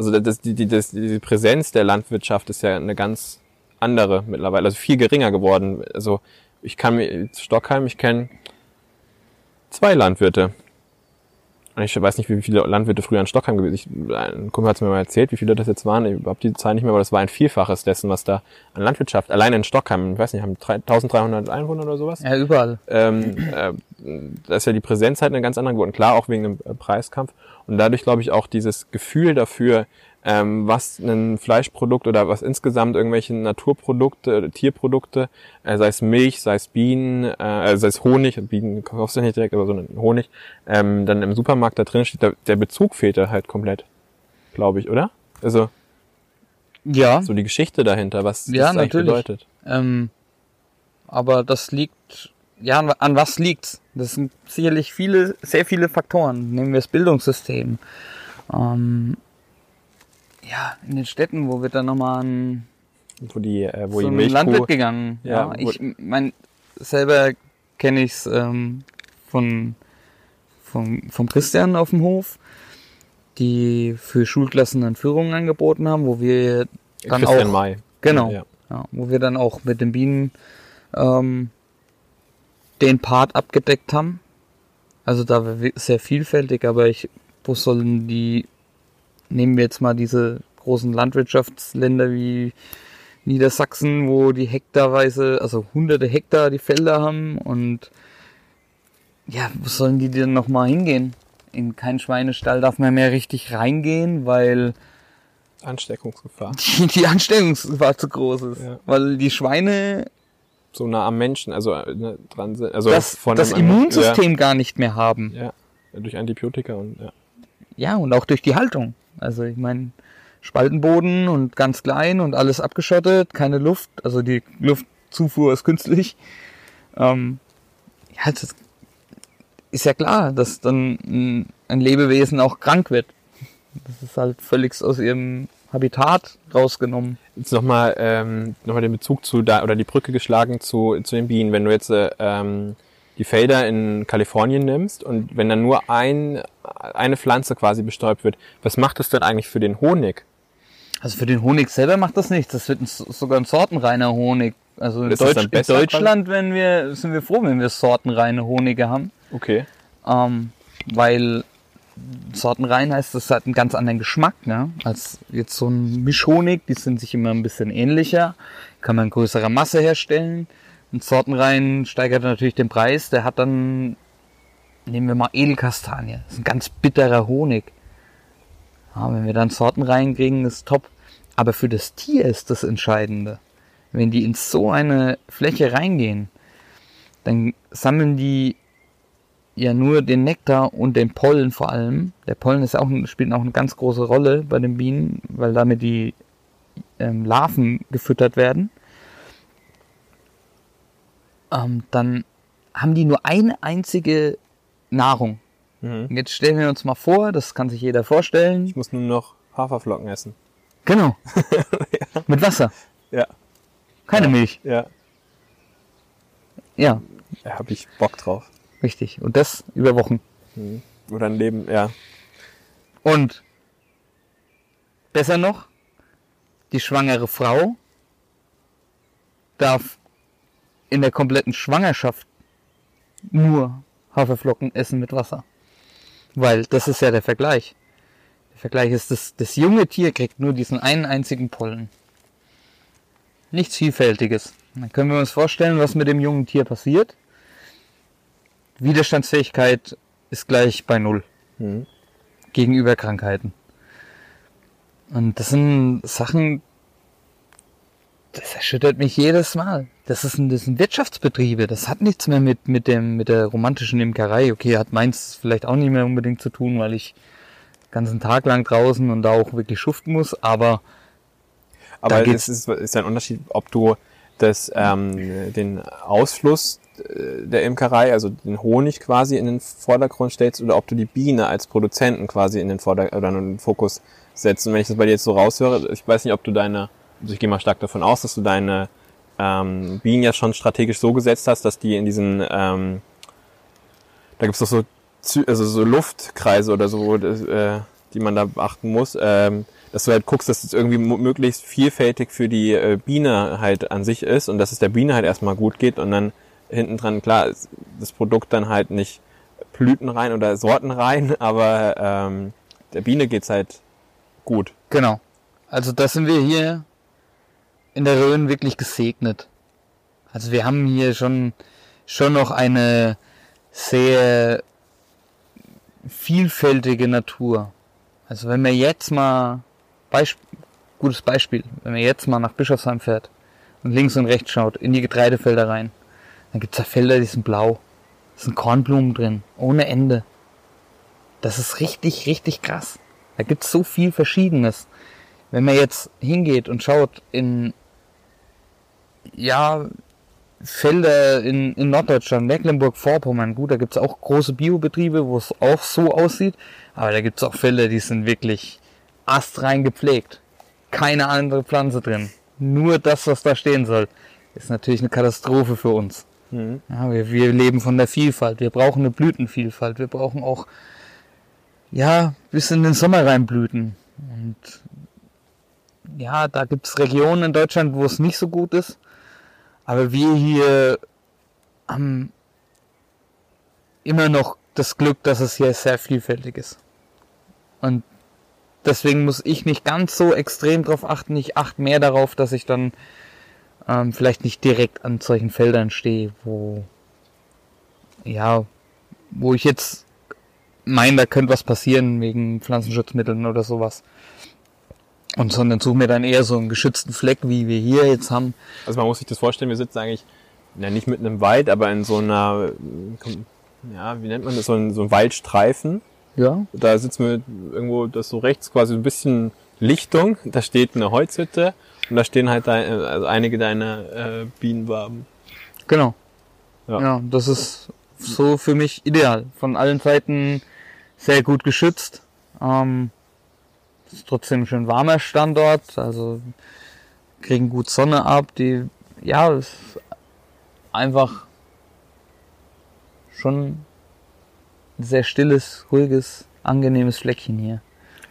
Also das, die, die, das, die Präsenz der Landwirtschaft ist ja eine ganz andere mittlerweile, also viel geringer geworden. Also ich kann mir Stockheim, ich kenne zwei Landwirte. Ich weiß nicht, wie viele Landwirte früher in Stockheim gewesen sind. Ein Kumpel hat es mir mal erzählt, wie viele das jetzt waren. Ich habe die Zahl nicht mehr, aber das war ein Vielfaches dessen, was da an Landwirtschaft, alleine in Stockheim, ich weiß nicht, haben 1300 Einwohner oder sowas ja überall. ähm, äh, da ist ja die Präsenz halt eine ganz andere geworden. Klar, auch wegen dem äh, Preiskampf. Und dadurch glaube ich auch dieses Gefühl dafür, ähm, was ein Fleischprodukt oder was insgesamt irgendwelche Naturprodukte, oder Tierprodukte, äh, sei es Milch, sei es Bienen, äh, sei es Honig, Bienen kaufst du nicht direkt, aber so einen Honig, ähm, dann im Supermarkt da drin steht, der, der Bezug fehlt da halt komplett, glaube ich, oder? Also Ja, so die Geschichte dahinter, was Ja, das natürlich. bedeutet. Ähm, aber das liegt, ja, an, an was liegt's? Das sind sicherlich viele, sehr viele Faktoren. Nehmen wir das Bildungssystem. Ähm, ja, in den Städten, wo wird dann nochmal ein, Wo die, äh, wo so die Milchkuh, Landwirt gegangen? Ja, Ja, ich mein, selber kenne ich's ähm, von, vom, vom Christian auf dem Hof, die für Schulklassen dann Führungen angeboten haben, wo wir dann Christian auch May. Genau. Ja. Ja, wo wir dann auch mit den Bienen ähm, den Part abgedeckt haben. Also da war sehr vielfältig, aber ich, wo sollen die, nehmen wir jetzt mal diese großen Landwirtschaftsländer wie Niedersachsen, wo die hektarweise, also hunderte Hektar die Felder haben und ja, wo sollen die denn nochmal hingehen? In keinen Schweinestall darf man mehr richtig reingehen, weil Ansteckungsgefahr. die, die Anstellungsgefahr zu groß ist. Ja. Weil die Schweine so nah am Menschen, also äh, ne, dran sind, also das, von das Immunsystem gar nicht mehr haben. Ja, ja, durch Antibiotika und ja. Ja, und auch durch die Haltung. Also ich meine, Spaltenboden und ganz klein und alles abgeschottet, keine Luft, also die Luftzufuhr ist künstlich. Ähm, ja, das ist ja klar, dass dann ein- Lebewesen auch krank wird. Das ist halt völlig aus ihrem Habitat rausgenommen. Jetzt nochmal ähm, noch den Bezug zu da oder die Brücke geschlagen zu, zu den Bienen. Wenn du jetzt äh, ähm, die Felder in Kalifornien nimmst und wenn dann nur ein, eine Pflanze quasi bestäubt wird, was macht das denn eigentlich für den Honig? Also für den Honig selber macht das nichts. Das wird ein, sogar ein sortenreiner Honig. Also in, Deutsch, dann in Deutschland wenn wir, sind wir froh, wenn wir sortenreine Honige haben. Okay. Ähm, weil sortenrein heißt, das hat einen ganz anderen Geschmack, ne? Als jetzt so ein Mischhonig, die sind sich immer ein bisschen ähnlicher, kann man in größerer Masse herstellen. Und sortenrein steigert natürlich den Preis, der hat dann, nehmen wir mal Edelkastanie, das ist ein ganz bitterer Honig. Ja, wenn wir dann sortenrein kriegen, ist top. Aber für das Tier ist das Entscheidende. Wenn die in so eine Fläche reingehen, dann sammeln die ja nur den Nektar und den Pollen vor allem. Der Pollen ist auch, spielt auch eine ganz große Rolle bei den Bienen, weil damit die ähm, Larven gefüttert werden. Ähm, dann haben die nur eine einzige Nahrung. Mhm. Jetzt stellen wir uns mal vor, das kann sich jeder vorstellen. Ich muss nur noch Haferflocken essen. Genau. Mit Wasser. Ja. Keine Milch. Ja. Ja, Da habe ich Bock drauf. richtig. Und das über Wochen. Oder ein Leben, ja. Und besser noch, die schwangere Frau darf in der kompletten Schwangerschaft nur Haferflocken essen mit Wasser. Weil das ist ja der Vergleich. Der Vergleich ist, das, das junge Tier kriegt nur diesen einen einzigen Pollen. Nichts Vielfältiges. Dann können wir uns vorstellen, was mit dem jungen Tier passiert. Widerstandsfähigkeit ist gleich bei Null Mhm. gegenüber Krankheiten. Und das sind Sachen, das erschüttert mich jedes Mal. Das, ist ein, das sind Wirtschaftsbetriebe. Das hat nichts mehr mit, mit, dem, mit der romantischen Imkerei. Okay, hat meins vielleicht auch nicht mehr unbedingt zu tun, weil ich den ganzen Tag lang draußen und da auch wirklich schuften muss. Aber Aber es ist, ist ein Unterschied, ob du das, ähm, den Ausfluss äh, der Imkerei, also den Honig quasi in den Vordergrund stellst oder ob du die Biene als Produzenten quasi in den Vorder oder in den Fokus setzt. Und wenn ich das bei dir jetzt so raushöre, ich weiß nicht, ob du deine, also ich gehe mal stark davon aus, dass du deine ähm, Bienen ja schon strategisch so gesetzt hast, dass die in diesen, ähm, da gibt's doch so, also so Luftkreise oder so, das, äh, die man da beachten muss, ähm, dass du halt guckst, dass es irgendwie möglichst vielfältig für die äh, Biene halt an sich ist und dass es der Biene halt erstmal gut geht und dann hinten dran, klar, das Produkt dann halt nicht blütenrein oder sortenrein, aber ähm, der Biene geht's halt gut. Genau. Also da sind wir hier in der Rhön wirklich gesegnet. Also wir haben hier schon, schon noch eine sehr vielfältige Natur. Also wenn man jetzt mal, Beisp gutes Beispiel, wenn man jetzt mal nach Bischofsheim fährt und links und rechts schaut, in die Getreidefelder rein, dann gibt's da Felder, die sind blau. Da sind Kornblumen drin, ohne Ende. Das ist richtig, richtig krass. Da gibt's so viel Verschiedenes. Wenn man jetzt hingeht und schaut in, ja, Felder in, in Norddeutschland, Mecklenburg-Vorpommern, gut, da gibt's auch große Biobetriebe, wo es auch so aussieht, aber da gibt's auch Felder, die sind wirklich astrein gepflegt. Keine andere Pflanze drin. Nur das, was da stehen soll. Ist natürlich eine Katastrophe für uns. Mhm. Ja, wir, wir leben von der Vielfalt. Wir brauchen eine Blütenvielfalt. Wir brauchen auch, ja, bis in den Sommer rein Blüten. Und ja, da gibt's Regionen in Deutschland, wo es nicht so gut ist. Aber wir hier haben immer noch das Glück, dass es hier sehr vielfältig ist. Und deswegen muss ich nicht ganz so extrem drauf achten. Ich achte mehr darauf, dass ich dann ähm, vielleicht nicht direkt an solchen Feldern stehe, wo ja, wo ich jetzt meine, da könnte was passieren wegen Pflanzenschutzmitteln oder sowas. Und sondern suche mir dann eher so einen geschützten Fleck, wie wir hier jetzt haben. Also man muss sich das vorstellen, wir sitzen eigentlich, ja nicht mitten im Wald, aber in so einer, ja, wie nennt man das, so ein, so ein Waldstreifen. Ja. Da sitzen wir irgendwo, das so rechts quasi ein bisschen Lichtung, da steht eine Holzhütte und da stehen halt dein, also einige deiner äh, Bienenwaben. Genau. Ja. Ja. das ist so für mich ideal. Von allen Seiten sehr gut geschützt. Ähm, ist trotzdem ein schön warmer Standort, also kriegen gut Sonne ab. Die, ja, ist einfach schon ein sehr stilles, ruhiges, angenehmes Fleckchen hier.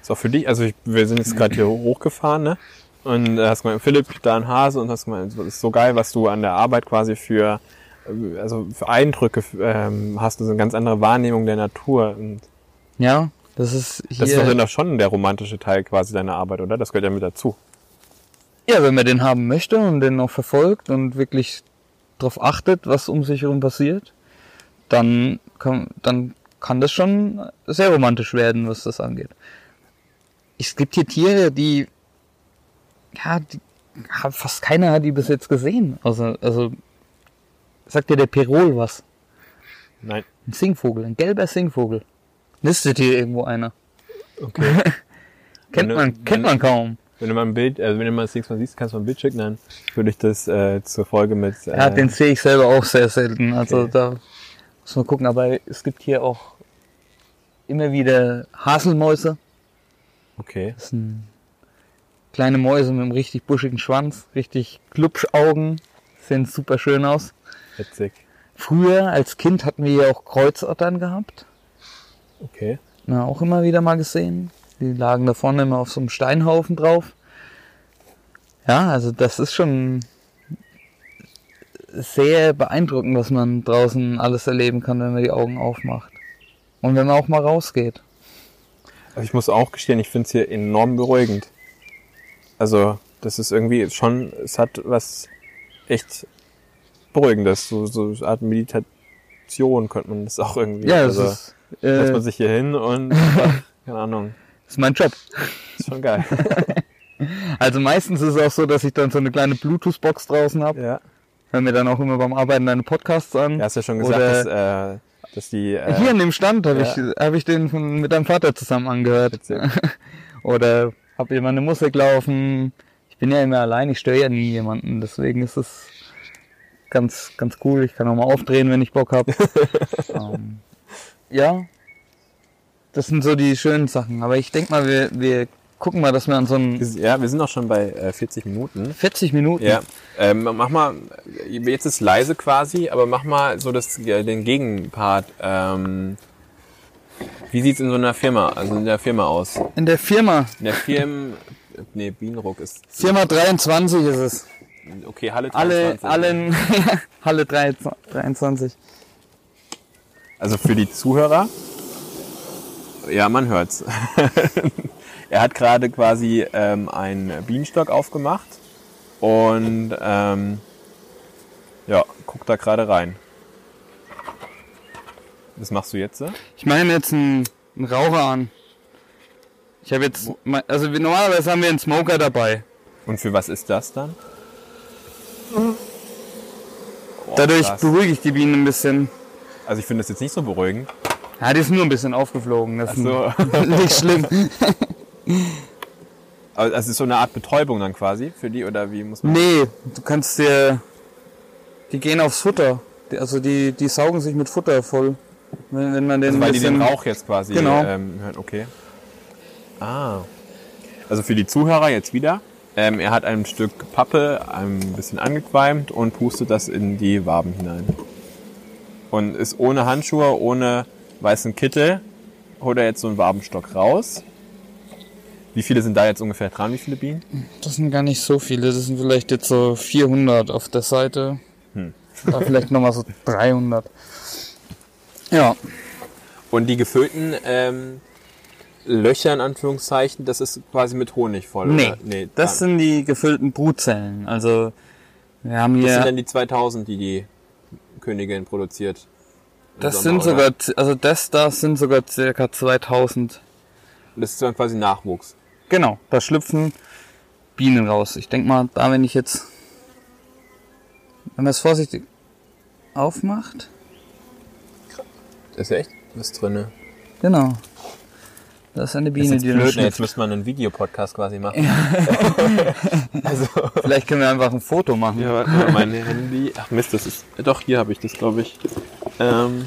Ist auch für dich, also ich, wir sind jetzt gerade hier hochgefahren, ne? Und da hast gemeint, Philipp, da ein Hase und hast gemeint, das ist so geil, was du an der Arbeit quasi für, also für Eindrücke ähm, hast, du so eine ganz andere Wahrnehmung der Natur. Und Ja, das ist hier. das ist doch dann auch schon der romantische Teil quasi deiner Arbeit, oder? Das gehört ja mit dazu. Ja, wenn man den haben möchte und den auch verfolgt und wirklich darauf achtet, was um sich herum passiert, dann kann, dann kann das schon sehr romantisch werden, was das angeht. Es gibt hier Tiere, die, ja, die, fast keiner hat die bis jetzt gesehen. Also, also sagt dir der Pirol was? Nein. Ein Singvogel, ein gelber Singvogel. Nistet hier irgendwo einer. Okay. Kennt du- man, kennt man kaum. Wenn du mal ein Bild, also wenn du mal das nächste Mal siehst, kannst du mal ein Bild schicken, dann würde ich das äh, zur Folge mit. Äh, Ja, den sehe ich selber auch sehr selten. Also Okay. da muss man gucken. Aber es gibt hier auch immer wieder Haselmäuse. Okay. Das sind kleine Mäuse mit einem richtig buschigen Schwanz, richtig Klubschaugen. Sehen super schön aus. Witzig. Früher als Kind hatten wir hier auch Kreuzottern gehabt. Okay. Na, auch immer wieder mal gesehen. Die lagen da vorne immer auf so einem Steinhaufen drauf. Ja, also das ist schon sehr beeindruckend, was man draußen alles erleben kann, wenn man die Augen aufmacht. Und wenn man auch mal rausgeht. Also ich muss auch gestehen, ich finde es hier enorm beruhigend. Also das ist irgendwie schon, es hat was echt Beruhigendes, so, so eine Art Meditation könnte man das auch irgendwie. Ja, das also, ist, setzt äh, man sich hier hin und keine Ahnung, das ist mein Job. ist schon geil. Also meistens ist es auch so, dass ich dann so eine kleine Bluetooth-Box draußen habe. ja. Hör mir dann auch immer beim Arbeiten deine Podcasts an. Du hast ja schon gesagt, Oder- dass, äh, dass die äh, Hier in dem Stand habe ja. ich, hab ich den von, mit deinem Vater zusammen angehört. Oder habe hier meine Musik laufen. Ich bin ja immer allein, ich störe ja nie jemanden. Deswegen ist es ganz, ganz cool. Ich kann auch mal aufdrehen, wenn ich Bock habe. ähm, ja, das sind so die schönen Sachen. Aber ich denke mal, wir, wir gucken mal, dass wir an so einen ja, wir sind auch schon bei äh, 40 Minuten. 40 Minuten. Ja, ähm, mach mal, jetzt ist leise quasi, aber mach mal so das, den Gegenpart. Ähm, wie sieht's in so einer Firma, also in der Firma aus? In der Firma, In der Firma, nee, Bienenruck ist, Firma 23 ist es. okay, Halle Alle, 23. allen, Halle 23. Also für die Zuhörer, ja, man hört's. er hat gerade quasi ähm, einen Bienenstock aufgemacht und ähm, ja, guckt da gerade rein. Was machst du jetzt? Ich mache mir jetzt einen, einen Raucher an. Ich habe jetzt, also normalerweise haben wir einen Smoker dabei. Und für was ist das dann? Dadurch beruhige ich die Bienen ein bisschen. Also ich finde das jetzt nicht so beruhigend. Ja, die ist nur ein bisschen aufgeflogen. Das so. ist nicht schlimm. Aber das ist so eine Art Betäubung dann quasi für die oder wie muss man? Nee, du kannst dir, die gehen aufs Futter. Die, also die, die saugen sich mit Futter voll. Wenn, wenn man den Also weil die bisschen, den Rauch jetzt quasi Genau. ähm, hören. Okay. Ah. Also für die Zuhörer jetzt wieder. Ähm, er hat ein Stück Pappe ein bisschen angequalmt und pustet das in die Waben hinein. Und ist ohne Handschuhe, ohne weißen Kittel, holt er jetzt so einen Wabenstock raus. Wie viele sind da jetzt ungefähr dran? Wie viele Bienen? Das sind gar nicht so viele. Das sind vielleicht jetzt so 400 auf der Seite. Hm. Da vielleicht nochmal so 300. Ja. Und die gefüllten ähm, Löcher in Anführungszeichen, das ist quasi mit Honig voll. Nee, oder? nee das sind die gefüllten Brutzellen. Also wir haben das sind hier, dann die 2000, die die Königin produziert. Das Sommer, sind oder? sogar, z- also das da sind sogar circa 2000. Das ist dann quasi Nachwuchs. Genau, da schlüpfen Bienen raus. Ich denk mal, da wenn ich jetzt, wenn man es vorsichtig aufmacht, Ist echt was drinne. genau. Da ist eine Das Biene, ist jetzt die blöd, ne? jetzt müsste man einen Videopodcast quasi machen. also, Vielleicht können wir einfach ein Foto machen. ja, warte mal, mein Handy. Ach Mist, das ist. Doch, hier habe ich das, glaube ich. Ähm,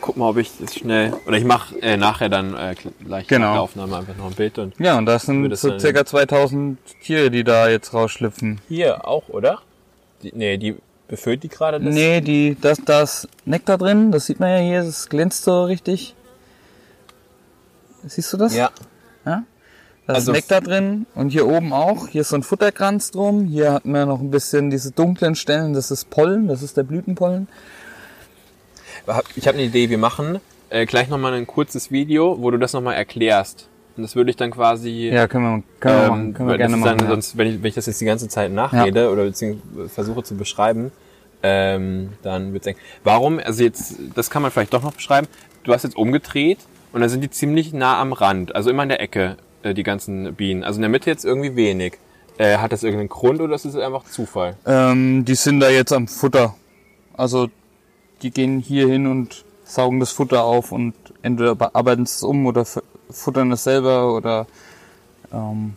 guck mal, ob ich das schnell. Oder ich mache äh, nachher dann äh, gleich Genau. nach der Aufnahme einfach noch ein Bild und. Ja, und das sind das so circa 2000 Tiere, die da jetzt rausschlüpfen. Hier auch, oder? Die, nee, die befüllt die gerade das. Nee, die, das, das Nektar drin, das sieht man ja hier, das glänzt so richtig. Siehst du das? Ja. Ja? Da Also- ist Nektar drin und hier oben auch. Hier ist so ein Futterkranz drum. Hier hat man noch ein bisschen diese dunklen Stellen, das ist Pollen, das ist der Blütenpollen. Ich habe eine Idee, wir machen äh, gleich nochmal ein kurzes Video, wo du das nochmal erklärst. Und das würde ich dann quasi. Ja, können wir, können wir machen, können wir gerne machen. Dann, ja. Sonst, wenn ich, wenn ich das jetzt die ganze Zeit nachrede oder beziehungsweise versuche zu beschreiben, ähm, dann ich sagen, warum, also jetzt, das kann man vielleicht doch noch beschreiben, du hast jetzt umgedreht und dann sind die ziemlich nah am Rand, also immer in der Ecke, äh, die ganzen Bienen. Also in der Mitte jetzt irgendwie wenig. Äh, hat das irgendeinen Grund oder ist es einfach Zufall? Ähm, die sind da jetzt am Futter. Also die gehen hier hin und saugen das Futter auf und entweder bearbeiten es um oder futtern es selber oder ähm,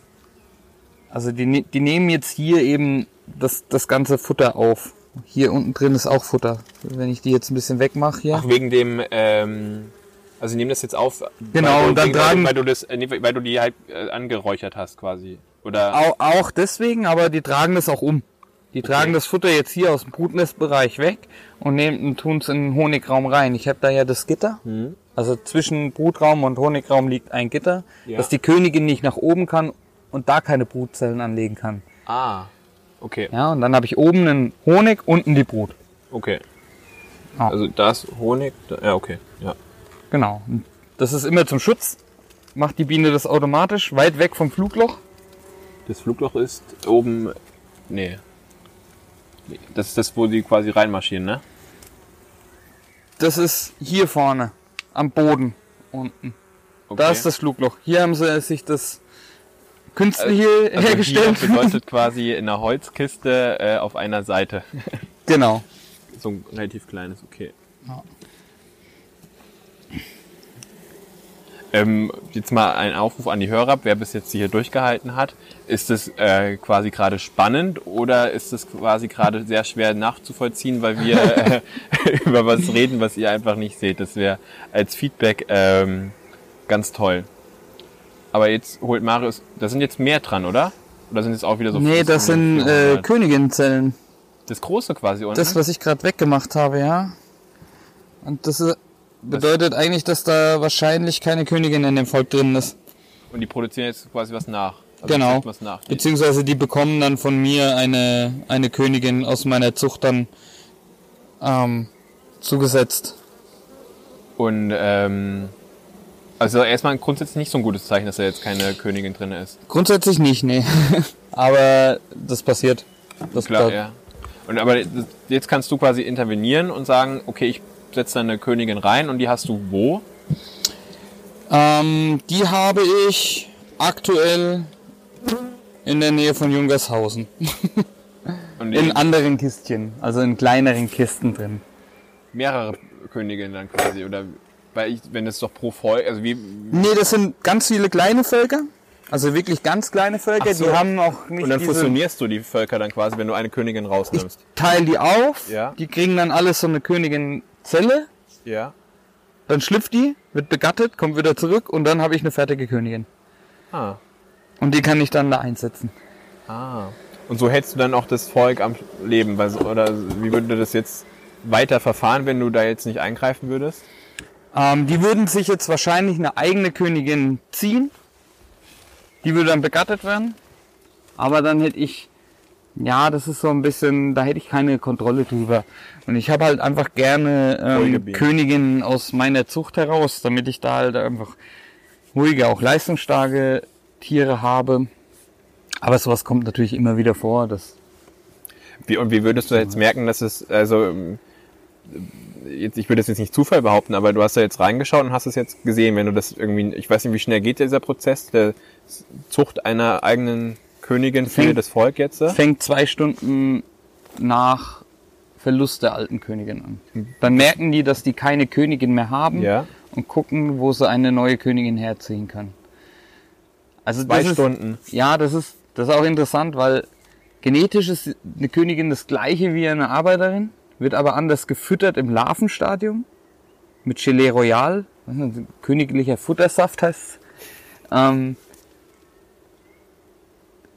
also die, ne- die nehmen jetzt hier eben das, das ganze Futter auf. Hier unten drin ist auch Futter. Wenn ich die jetzt ein bisschen wegmache hier. Ach, wegen dem, ähm, also nehmen das jetzt auf, Genau, weil, du- und dann tragen- weil du das, äh, nee, weil du die halt äh, angeräuchert hast quasi. Oder Auch, auch deswegen, aber die tragen das auch um. Die tragen das Futter jetzt hier aus dem Brutnestbereich weg und nehmen tun es in den Honigraum rein. Ich habe da ja das Gitter. Hm. Also zwischen Brutraum und Honigraum liegt ein Gitter, Ja. dass die Königin nicht nach oben kann und da keine Brutzellen anlegen kann. Ah, okay, Ja, und dann habe ich oben einen Honig, unten die Brut. okay. Ah. Also da ist Honig, da, ja okay, ja. Genau. Das ist immer zum Schutz. Macht die Biene das automatisch, weit weg vom Flugloch. Das Flugloch ist oben, nee. Das ist das, wo die quasi reinmarschieren, ne? Das ist hier vorne, am Boden unten. Okay. Da ist das Flugloch. Hier haben sie sich das künstliche also hergestellt. Hier bedeutet quasi in einer Holzkiste äh, auf einer Seite. genau. So ein relativ kleines, okay. Ja. Ähm, jetzt mal ein Aufruf an die Hörer, wer bis jetzt hier durchgehalten hat. Ist es äh, quasi gerade spannend oder ist es quasi gerade sehr schwer nachzuvollziehen, weil wir äh, über was reden, was ihr einfach nicht seht? Das wäre als Feedback ähm, ganz toll. Aber jetzt holt Marius, da sind jetzt mehr dran, oder? Oder sind jetzt auch wieder so nee, das sind äh, 400? Königinnenzellen. das große quasi unten? Das, was ich gerade weggemacht habe, ja. Und das äh, bedeutet eigentlich, dass da wahrscheinlich keine Königin in dem Volk drin ist. Und die produzieren jetzt quasi was nach. Also Genau. Was nach. Beziehungsweise die bekommen dann von mir eine, eine Königin aus meiner Zucht dann ähm, zugesetzt. Und ähm, also erstmal grundsätzlich nicht so ein gutes Zeichen, dass da jetzt keine Königin drin ist. Grundsätzlich nicht, nee. Aber das passiert. Das Klar, da- ja. Und aber jetzt kannst du quasi intervenieren und sagen, okay, ich setze da eine Königin rein und die hast du wo? Ähm, die habe ich aktuell in der Nähe von Jungershausen. In anderen Kistchen, also in kleineren Kisten drin. mehrere Königinnen dann quasi oder weil ich, wenn es doch pro Volk, also wie Nee, das sind ganz viele kleine Völker. Also wirklich ganz kleine Völker. So. Die haben auch nicht und dann diese... fusionierst du die Völker dann quasi, wenn du eine Königin Ich rausnimmst. teile die auf. Ja. Die kriegen dann alles so eine Königin-Zelle. Ja. Dann schlüpft die, wird begattet, kommt wieder zurück und dann habe ich eine fertige Königin. Ah. Und die kann ich dann da einsetzen. Ah. Und so hältst du dann auch das Volk am Leben, weil, oder wie würde das jetzt weiter verfahren, wenn du da jetzt nicht eingreifen würdest? Ähm, die würden sich jetzt wahrscheinlich eine eigene Königin ziehen. Die würde dann begattet werden. Aber dann hätte ich, ja, das ist so ein bisschen, da hätte ich keine Kontrolle drüber. Und ich habe halt einfach gerne ähm. Königinnen aus meiner Zucht heraus, damit ich da halt einfach ruhige, auch leistungsstarke Tiere habe. Aber sowas kommt natürlich immer wieder vor. Das Wie, und wie würdest du jetzt merken, dass es, also, jetzt, ich würde das jetzt nicht Zufall behaupten, aber du hast da jetzt reingeschaut und hast es jetzt gesehen, wenn du das irgendwie, ich weiß nicht, wie schnell geht dieser Prozess, der Zucht einer eigenen Königin für Fängt- das Volk jetzt? äh? fängt zwei Stunden nach Verlust der alten Königin an. Dann merken die, dass die keine Königin mehr haben Ja. und gucken, wo sie eine neue Königin herziehen können. Also Zwei das Stunden. Ist, ja, das ist, das ist auch interessant, weil genetisch ist eine Königin das gleiche wie eine Arbeiterin, wird aber anders gefüttert im Larvenstadium mit Gelee Royal, königlicher Futtersaft heißt. Ähm,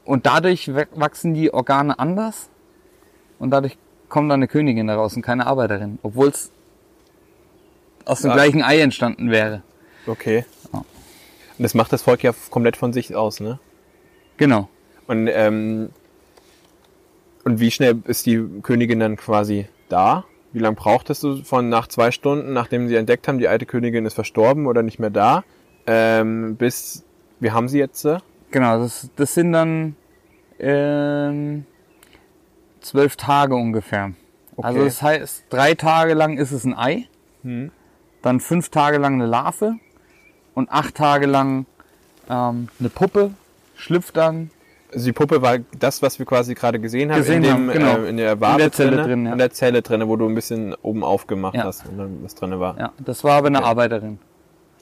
und dadurch wa- wachsen die Organe anders und dadurch kommt dann eine Königin daraus und keine Arbeiterin, obwohl es aus dem Ah. gleichen Ei entstanden wäre. Okay. Ja. Und das macht das Volk ja komplett von sich aus, ne? Genau. Und, ähm, und wie schnell ist die Königin dann quasi da? Wie lange brauchtest du von nach zwei Stunden, nachdem sie entdeckt haben, die alte Königin ist verstorben oder nicht mehr da, ähm, bis, wie haben sie jetzt? Genau, das, das sind dann ähm, zwölf Tage ungefähr. Okay. Also das heißt, drei Tage lang ist es ein Ei, Hm. dann fünf Tage lang eine Larve und acht Tage lang ähm, eine Puppe schlüpft dann. Also die Puppe war das, was wir quasi gerade gesehen haben, Gesehen in, dem, haben, genau. äh, in der Wabe der Zelle drin, ja. in der Zelle drinne, wo du ein bisschen oben aufgemacht Ja. hast und dann was drinne war. Ja, das war aber eine Okay. Arbeiterin.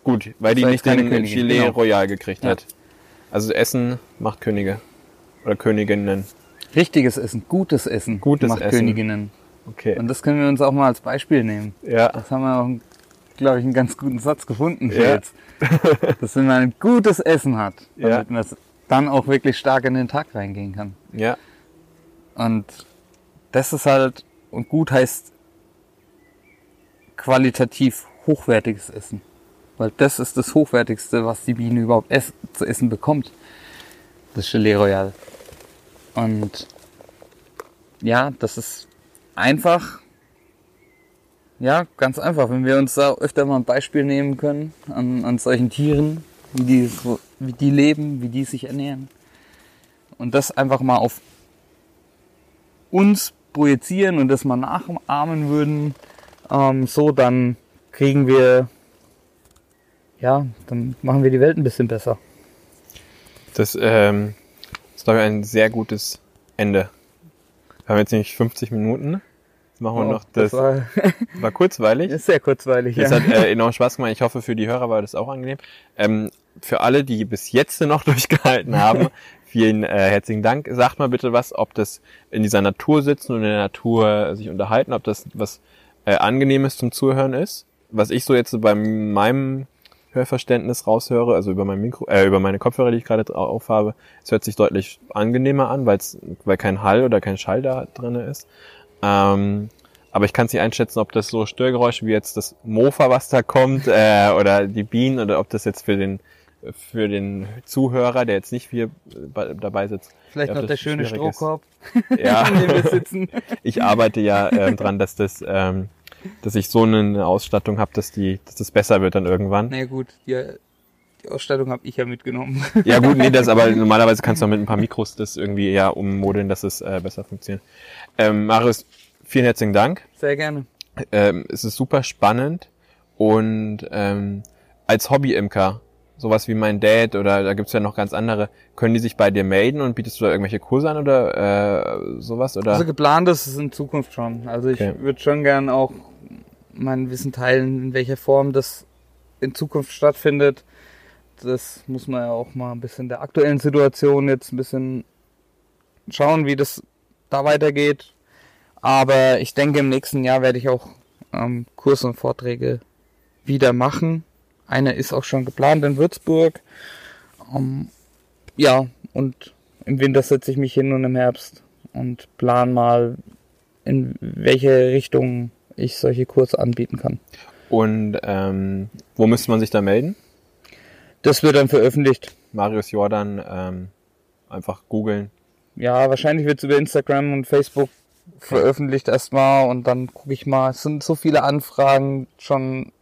Gut, weil die war nicht den Gilet genau. Royal gekriegt Ja. hat. Also Essen macht Könige. Oder Königinnen. Richtiges Essen, gutes Essen Gutes macht Essen. Königinnen. Okay. Und das können wir uns auch mal als Beispiel nehmen. Ja. Das haben wir auch, glaube ich, einen ganz guten Satz gefunden für Ja. jetzt. Dass wenn man ein gutes Essen hat, Ja. damit man es dann auch wirklich stark in den Tag reingehen kann. Ja. Und das ist halt, und gut heißt qualitativ hochwertiges Essen. Weil das ist das Hochwertigste, was die Biene überhaupt ess zu essen bekommt. Das Gelee Royal. Und ja, das ist einfach, ja, ganz einfach. Wenn wir uns da öfter mal ein Beispiel nehmen können an, an solchen Tieren, wie die, wie die leben, wie die sich ernähren. Und das einfach mal auf uns projizieren und das mal nachahmen würden, ähm, so dann kriegen wir, ja, dann machen wir die Welt ein bisschen besser. Das ähm, ist, glaube ich, ein sehr gutes Ende. Wir haben jetzt nämlich 50 Minuten. Jetzt machen wir Oh, noch das. war, war kurzweilig. ist sehr kurzweilig. Es Ja. hat äh, enorm Spaß gemacht. Ich hoffe, für die Hörer war das auch angenehm. Ähm, für alle, die bis jetzt noch durchgehalten haben, vielen äh, herzlichen Dank. Sagt mal bitte was, ob das in dieser Natur sitzen und in der Natur sich unterhalten, ob das was äh, Angenehmes zum Zuhören ist. Was ich so jetzt so bei meinem Hörverständnis raushöre, also über mein Mikro, äh, über meine Kopfhörer, die ich gerade dra- aufhabe, es hört sich deutlich angenehmer an, weil's, weil kein Hall oder kein Schall da drinne ist. Ähm, aber ich kann es nicht einschätzen, ob das so Störgeräusche wie jetzt das Mofa, was da kommt, äh, oder die Bienen, oder ob das jetzt für den für den Zuhörer, der jetzt nicht hier bei- dabei sitzt. Vielleicht noch der schöne. Strohkorb, Ja, in dem wir sitzen. ich arbeite ja ähm, dran, dass das, ähm, dass ich so eine Ausstattung habe, dass die, dass das besser wird dann irgendwann. Na ja, gut, die, die Ausstattung habe ich ja mitgenommen. Ja gut, nee, das aber normalerweise kannst du auch mit ein paar Mikros das irgendwie ja ummodeln, dass es äh, besser funktioniert. Ähm, Marius, vielen herzlichen Dank. Sehr gerne. Ähm, es ist super spannend und ähm, als Hobby-Imker, sowas wie mein Dad oder da gibt's ja noch ganz andere, können die sich bei dir melden und bietest du da irgendwelche Kurse an oder äh, sowas? Oder? Also geplant ist es in Zukunft schon. Also ich Okay. würde schon gern auch mein Wissen teilen, in welcher Form das in Zukunft stattfindet. Das muss man ja auch mal ein bisschen der aktuellen Situation jetzt ein bisschen schauen, wie das da weitergeht. Aber ich denke, im nächsten Jahr werde ich auch ähm, Kurse und Vorträge wieder machen. Einer ist auch schon geplant in Würzburg. Ähm, ja, und im Winter setze ich mich hin und im Herbst und plan mal, in welche Richtung ich solche Kurse anbieten kann. Und ähm, wo müsste man sich da melden? Das wird dann veröffentlicht. Marius Jordan, ähm, einfach googeln. Ja, wahrscheinlich wird es über Instagram und Facebook veröffentlicht erstmal und dann gucke ich mal. Es sind so viele Anfragen schon,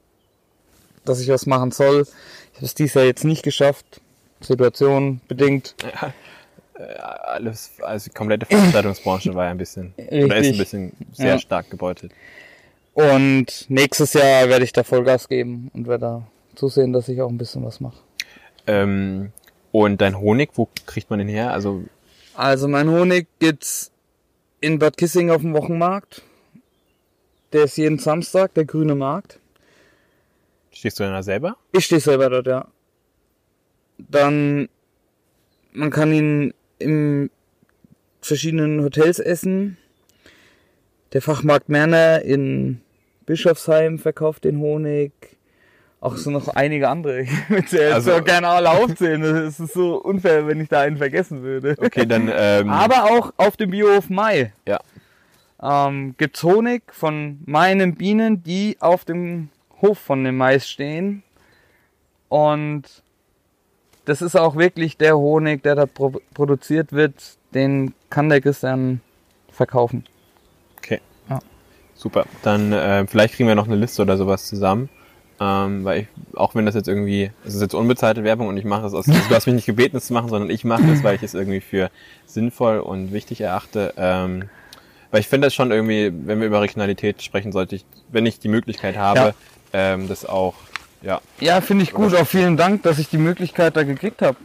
dass ich was machen soll. Ich habe es dieses Jahr jetzt nicht geschafft. Situation bedingt. Äh, alles, also die komplette Veranstaltungsbranche war ja ein bisschen, oder ist ein bisschen sehr Ja. stark gebeutelt. Und nächstes Jahr werde ich da Vollgas geben und werde da zusehen, dass ich auch ein bisschen was mache. Ähm, und dein Honig, wo kriegt man den her? Also Also mein Honig gibt's in Bad Kissing auf dem Wochenmarkt. Der ist jeden Samstag, der grüne Markt. stehst du denn da selber? Ich stehe selber dort, ja. Dann, man kann ihn in verschiedenen Hotels essen. Der Fachmarkt Merner in Bischofsheim verkauft den Honig. Auch so noch einige andere. Ich würde Also- so gerne alle aufzählen. Das ist so unfair, wenn ich da einen vergessen würde. Okay, dann ähm, Aber auch auf dem Biohof Mai ja. ähm, gibt's Honig von meinen Bienen, die auf dem Hof von dem Mais stehen. Und das ist auch wirklich der Honig, der da pro produziert wird, den kann der Christian verkaufen. Super. Dann äh, vielleicht kriegen wir noch eine Liste oder sowas zusammen. Ähm, weil ich, auch wenn das jetzt irgendwie, es ist jetzt unbezahlte Werbung und ich mache das aus, also du hast mich nicht gebeten, es zu machen, sondern ich mache das, weil ich es irgendwie für sinnvoll und wichtig erachte. Ähm, weil ich finde das schon irgendwie, wenn wir über Regionalität sprechen, sollte ich, wenn ich die Möglichkeit habe, Ja. ähm, das auch, ja. Ja, finde ich gut. Auch vielen Dank, dass ich die Möglichkeit da gekriegt habe.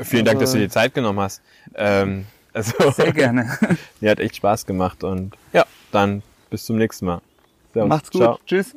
Vielen Dank, dass du Aber- dir die Zeit genommen hast. Ähm, also, Sehr gerne. mir hat echt Spaß gemacht und ja, dann bis zum nächsten Mal. Servus. Macht's gut. Ciao. Tschüss.